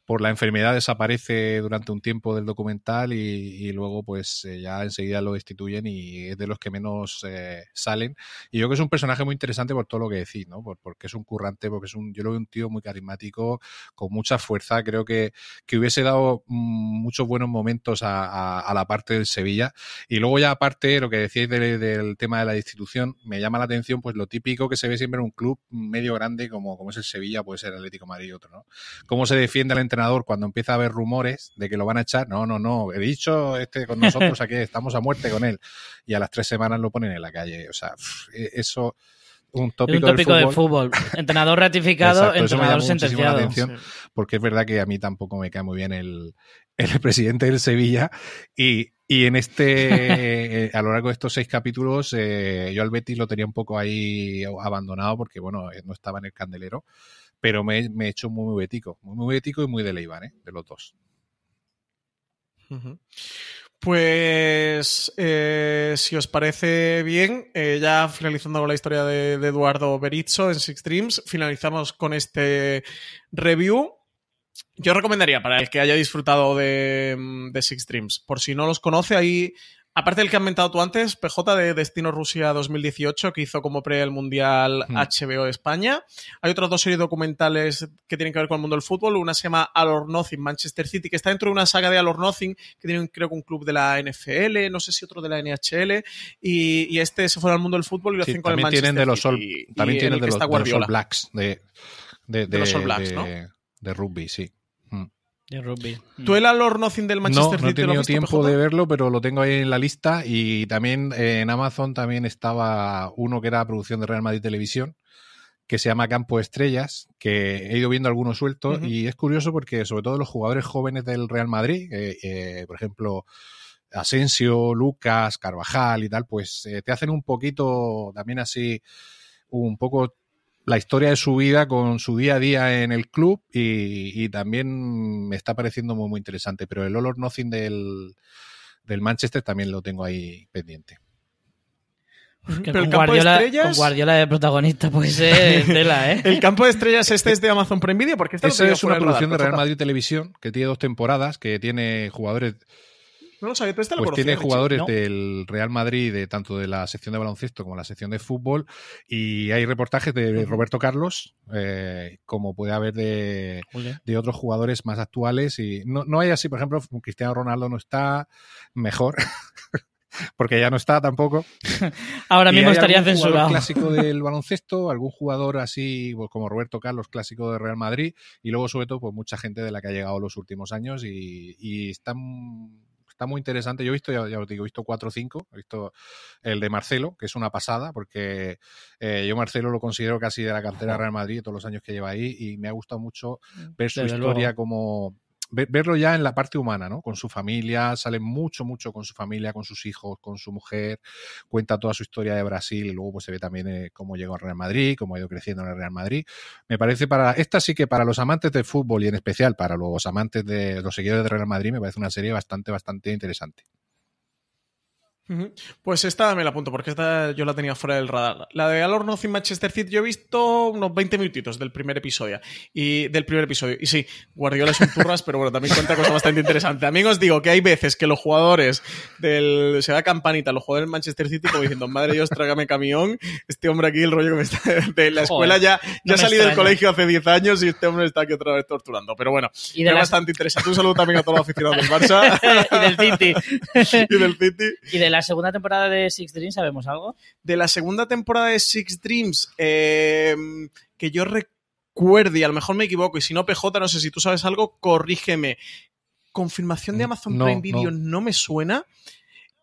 [SPEAKER 3] por la enfermedad desaparece durante un tiempo del documental y, y luego pues eh, ya enseguida lo destituyen y es de los que menos eh, salen. Y yo creo que es un personaje muy interesante por todo lo que decís, ¿no? Por, porque es un currante, porque es un, yo lo veo un tío muy carismático, con mucha fuerza. Creo que, que hubiese dado mm, muchos buenos momentos a, a, a, la parte del Sevilla. Y luego ya aparte, lo que decíais de, del tema de la destitución, me llama la atención pues lo típico que se ve siempre en un club medio grande como, como es el Sevilla, puede ser Atlético Madrid y otro, ¿no? Cómo se defiende al entrenador cuando empieza a haber rumores de que lo van a echar. No, no, no. He dicho este con nosotros aquí, estamos a muerte con él. Y a las tres semanas lo ponen en la calle. O sea, eso. Un tópico,
[SPEAKER 2] un tópico
[SPEAKER 3] del
[SPEAKER 2] de fútbol. Entrenador ratificado,
[SPEAKER 3] Exacto,
[SPEAKER 2] entrenador sentenciado.
[SPEAKER 3] La atención, sí. Porque es verdad que a mí tampoco me cae muy bien el, el presidente del Sevilla. Y, y en este, a lo largo de estos seis capítulos, eh, yo al Betis lo tenía un poco ahí abandonado porque, bueno, no estaba en el candelero pero me, he hecho muy, muy bético, muy, muy bético y muy de Leibar, ¿eh? de los dos.
[SPEAKER 1] Pues, eh, si os parece bien, eh, ya finalizando con la historia de, de, Eduardo Berizzo en Six Dreams, finalizamos con este review. Yo recomendaría para el que haya disfrutado de, de Six Dreams, por si no los conoce, ahí Aparte del que has mentado tú antes, PJ de Destino Rusia 2018, que hizo como pre el Mundial mm. HBO de España. Hay otras dos series documentales que tienen que ver con el mundo del fútbol. Una se llama All or Nothing Manchester City, que está dentro de una saga de All or Nothing, que tiene creo que un club de la NFL, no sé si otro de la NHL. Y, y este se fue al mundo del fútbol y lo hacen sí, con el Manchester
[SPEAKER 3] tienen de los
[SPEAKER 1] City.
[SPEAKER 3] All,
[SPEAKER 1] y,
[SPEAKER 3] también
[SPEAKER 1] y
[SPEAKER 3] tienen de los, de los, All Blacks de, de,
[SPEAKER 1] de, los All Blacks, ¿no?
[SPEAKER 3] De rugby, sí. Mm.
[SPEAKER 2] De rugby.
[SPEAKER 1] ¿Tú el All Nothing del Manchester
[SPEAKER 3] no,
[SPEAKER 1] City?
[SPEAKER 3] No he tenido
[SPEAKER 1] visto,
[SPEAKER 3] tiempo
[SPEAKER 1] PJ?
[SPEAKER 3] de verlo, pero lo tengo ahí en la lista. Y también eh, en Amazon también estaba uno que era producción de Real Madrid Televisión, que se llama Campo Estrellas, que he ido viendo algunos sueltos. Uh -huh. Y es curioso porque, sobre todo, los jugadores jóvenes del Real Madrid, eh, eh, por ejemplo, Asensio, Lucas, Carvajal y tal, pues eh, te hacen un poquito también así, un poco la historia de su vida con su día a día en el club y, y también me está pareciendo muy, muy interesante. Pero el All or Nothing del, del Manchester también lo tengo ahí pendiente.
[SPEAKER 2] Que con, Guardiola, de con Guardiola de protagonista puede ser tela, ¿eh?
[SPEAKER 1] el campo de estrellas este es de Amazon Prime Video porque esta
[SPEAKER 3] Esa es una producción radar, de Real Madrid Televisión que tiene dos temporadas, que tiene jugadores
[SPEAKER 1] no lo sabía, este lo
[SPEAKER 3] pues
[SPEAKER 1] conocía,
[SPEAKER 3] tiene jugadores
[SPEAKER 1] ¿no?
[SPEAKER 3] del Real Madrid, de tanto de la sección de baloncesto como la sección de fútbol, y hay reportajes de uh -huh. Roberto Carlos, eh, como puede haber de, de, otros jugadores más actuales. Y no, no hay así, por ejemplo, Cristiano Ronaldo no está mejor. porque ya no está tampoco.
[SPEAKER 2] Ahora mismo estaría
[SPEAKER 3] algún
[SPEAKER 2] censurado.
[SPEAKER 3] clásico del baloncesto, algún jugador así pues, como Roberto Carlos, clásico de Real Madrid, y luego sobre todo pues mucha gente de la que ha llegado los últimos años y, y están está muy interesante. Yo he visto, ya, ya os digo, he visto cuatro o cinco. He visto el de Marcelo, que es una pasada, porque eh, yo Marcelo lo considero casi de la cantera de Real Madrid todos los años que lleva ahí y me ha gustado mucho ver su
[SPEAKER 2] Desde
[SPEAKER 3] historia
[SPEAKER 2] luego.
[SPEAKER 3] como verlo ya en la parte humana, ¿no? Con su familia, sale mucho, mucho con su familia, con sus hijos, con su mujer, cuenta toda su historia de Brasil y luego pues se ve también eh, cómo llegó al Real Madrid, cómo ha ido creciendo en el Real Madrid. Me parece para, esta sí que para los amantes del fútbol y en especial para los amantes de los seguidores del Real Madrid me parece una serie bastante, bastante interesante.
[SPEAKER 1] Pues esta me la apunto, porque esta yo la tenía fuera del radar. La de All or Nothing Manchester City, yo he visto unos 20 minutitos del primer episodio. Y del primer episodio. Y sí, Guardiola es un turras, pero bueno, también cuenta cosas bastante interesantes. Amigos, digo que hay veces que los jugadores del. Se da campanita, los jugadores del Manchester City, como diciendo, madre Dios, trágame camión. Este hombre aquí, el rollo que me está. De la escuela
[SPEAKER 2] Joder,
[SPEAKER 1] ya, ya
[SPEAKER 2] no
[SPEAKER 1] salí del colegio hace 10 años y este hombre está aquí otra vez torturando. Pero bueno, es
[SPEAKER 2] las-
[SPEAKER 1] bastante interesante. Un saludo también a todos los aficionados del Barça
[SPEAKER 2] y del City.
[SPEAKER 1] y del City.
[SPEAKER 2] y de la segunda temporada de Six Dreams, ¿sabemos algo?
[SPEAKER 1] de la segunda temporada de Six Dreams, eh, que yo recuerde, y a lo mejor me equivoco, y si no, PJ, no sé si tú sabes algo, corrígeme. Confirmación de Amazon
[SPEAKER 3] No,
[SPEAKER 1] Prime Video
[SPEAKER 3] no.
[SPEAKER 1] no. me suena.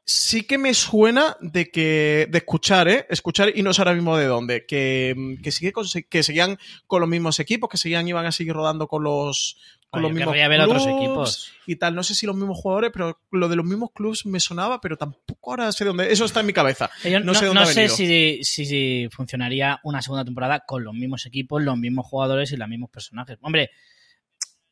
[SPEAKER 1] Sí que me suena de que de escuchar, ¿eh? Escuchar y no sé ahora mismo de dónde. Que, que, sigue con- que seguían con los mismos equipos, que seguían, iban a seguir rodando con los, con
[SPEAKER 2] Oye,
[SPEAKER 1] los mismos
[SPEAKER 2] ver otros equipos.
[SPEAKER 1] y tal. No sé si los mismos jugadores, pero lo de los mismos clubs me sonaba, pero tampoco ahora sé dónde. Eso está en mi cabeza.
[SPEAKER 2] Yo
[SPEAKER 1] no
[SPEAKER 2] no,
[SPEAKER 1] sé dónde
[SPEAKER 2] no sé si, si, si funcionaría una segunda temporada con los mismos equipos, los mismos jugadores y los mismos personajes. Hombre,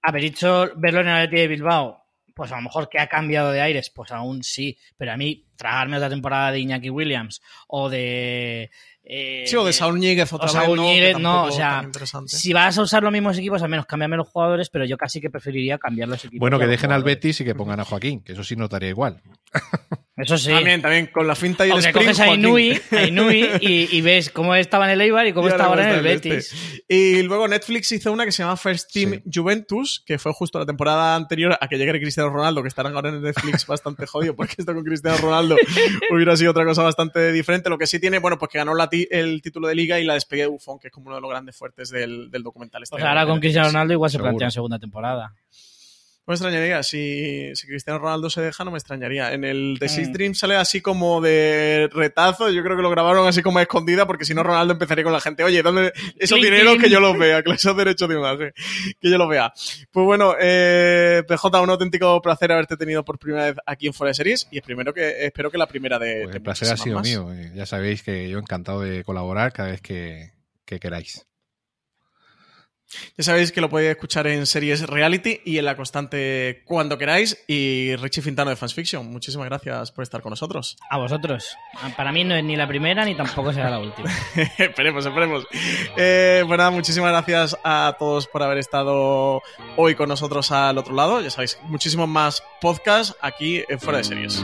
[SPEAKER 2] haber dicho verlo en el de Bilbao pues a lo mejor que ha cambiado de aires, pues aún sí, pero a mí tragarme otra temporada de Iñaki Williams o de... Eh,
[SPEAKER 1] Sí, o de Saúl Ñíguez otra
[SPEAKER 2] o Saúl
[SPEAKER 1] vez, ¿no?
[SPEAKER 2] Ñíguez, o sea, si vas a usar los mismos equipos, al menos cámbiame los jugadores, pero yo casi que preferiría cambiar los equipos.
[SPEAKER 3] Bueno, que dejen al. Betis y que pongan a Joaquín, que eso sí notaría igual.
[SPEAKER 2] Eso sí.
[SPEAKER 1] También, también, con la finta y el sprint,
[SPEAKER 2] coges a. Inui, a Inui y, y ves cómo estaba en el Eibar y cómo
[SPEAKER 1] Y
[SPEAKER 2] está ahora en el Betis.
[SPEAKER 1] este. Y luego Netflix hizo una que se llama First Team Juventus, que fue justo la temporada anterior a que llegara Cristiano Ronaldo, que estarán ahora en Netflix bastante jodido, porque esto con Cristiano Ronaldo hubiera sido otra cosa bastante diferente. Lo que sí tiene, bueno, pues que ganó la ti- el título de liga y la despegue de Buffon, que es como uno de los grandes fuertes del, del documental. este
[SPEAKER 2] O sea, ahora con Cristiano Ronaldo igual se
[SPEAKER 3] Seguro.
[SPEAKER 2] plantean segunda temporada.
[SPEAKER 1] No me extrañaría, si, si Cristiano Ronaldo se deja, no me extrañaría. En el The Six
[SPEAKER 2] Mm.
[SPEAKER 1] Dream sale así como de retazo, yo creo que lo grabaron así como a escondida, porque si no Ronaldo empezaría con la gente, oye, ¿dónde esos
[SPEAKER 2] Clink,
[SPEAKER 1] dineros que yo los vea, que esos derechos de imagen, que yo los vea? Pues bueno, eh, PJ, un auténtico placer haberte tenido por primera vez aquí en Fuera de Series, y es primero que, espero que la primera de,
[SPEAKER 3] Pues el placer ha sido
[SPEAKER 1] más.
[SPEAKER 3] mío. eh, Ya sabéis que yo encantado de colaborar cada vez que, que queráis.
[SPEAKER 1] Ya sabéis que lo podéis escuchar en series reality y en la constante cuando queráis. Y Richie Fintano de Fans Fiction, muchísimas gracias por estar con nosotros.
[SPEAKER 2] A vosotros. Para mí no es ni la primera ni tampoco será la última.
[SPEAKER 1] esperemos, esperemos. Eh, pues muchísimas gracias a todos por haber estado hoy con nosotros al otro lado. Ya sabéis, muchísimos más podcasts aquí en Fuera de Series.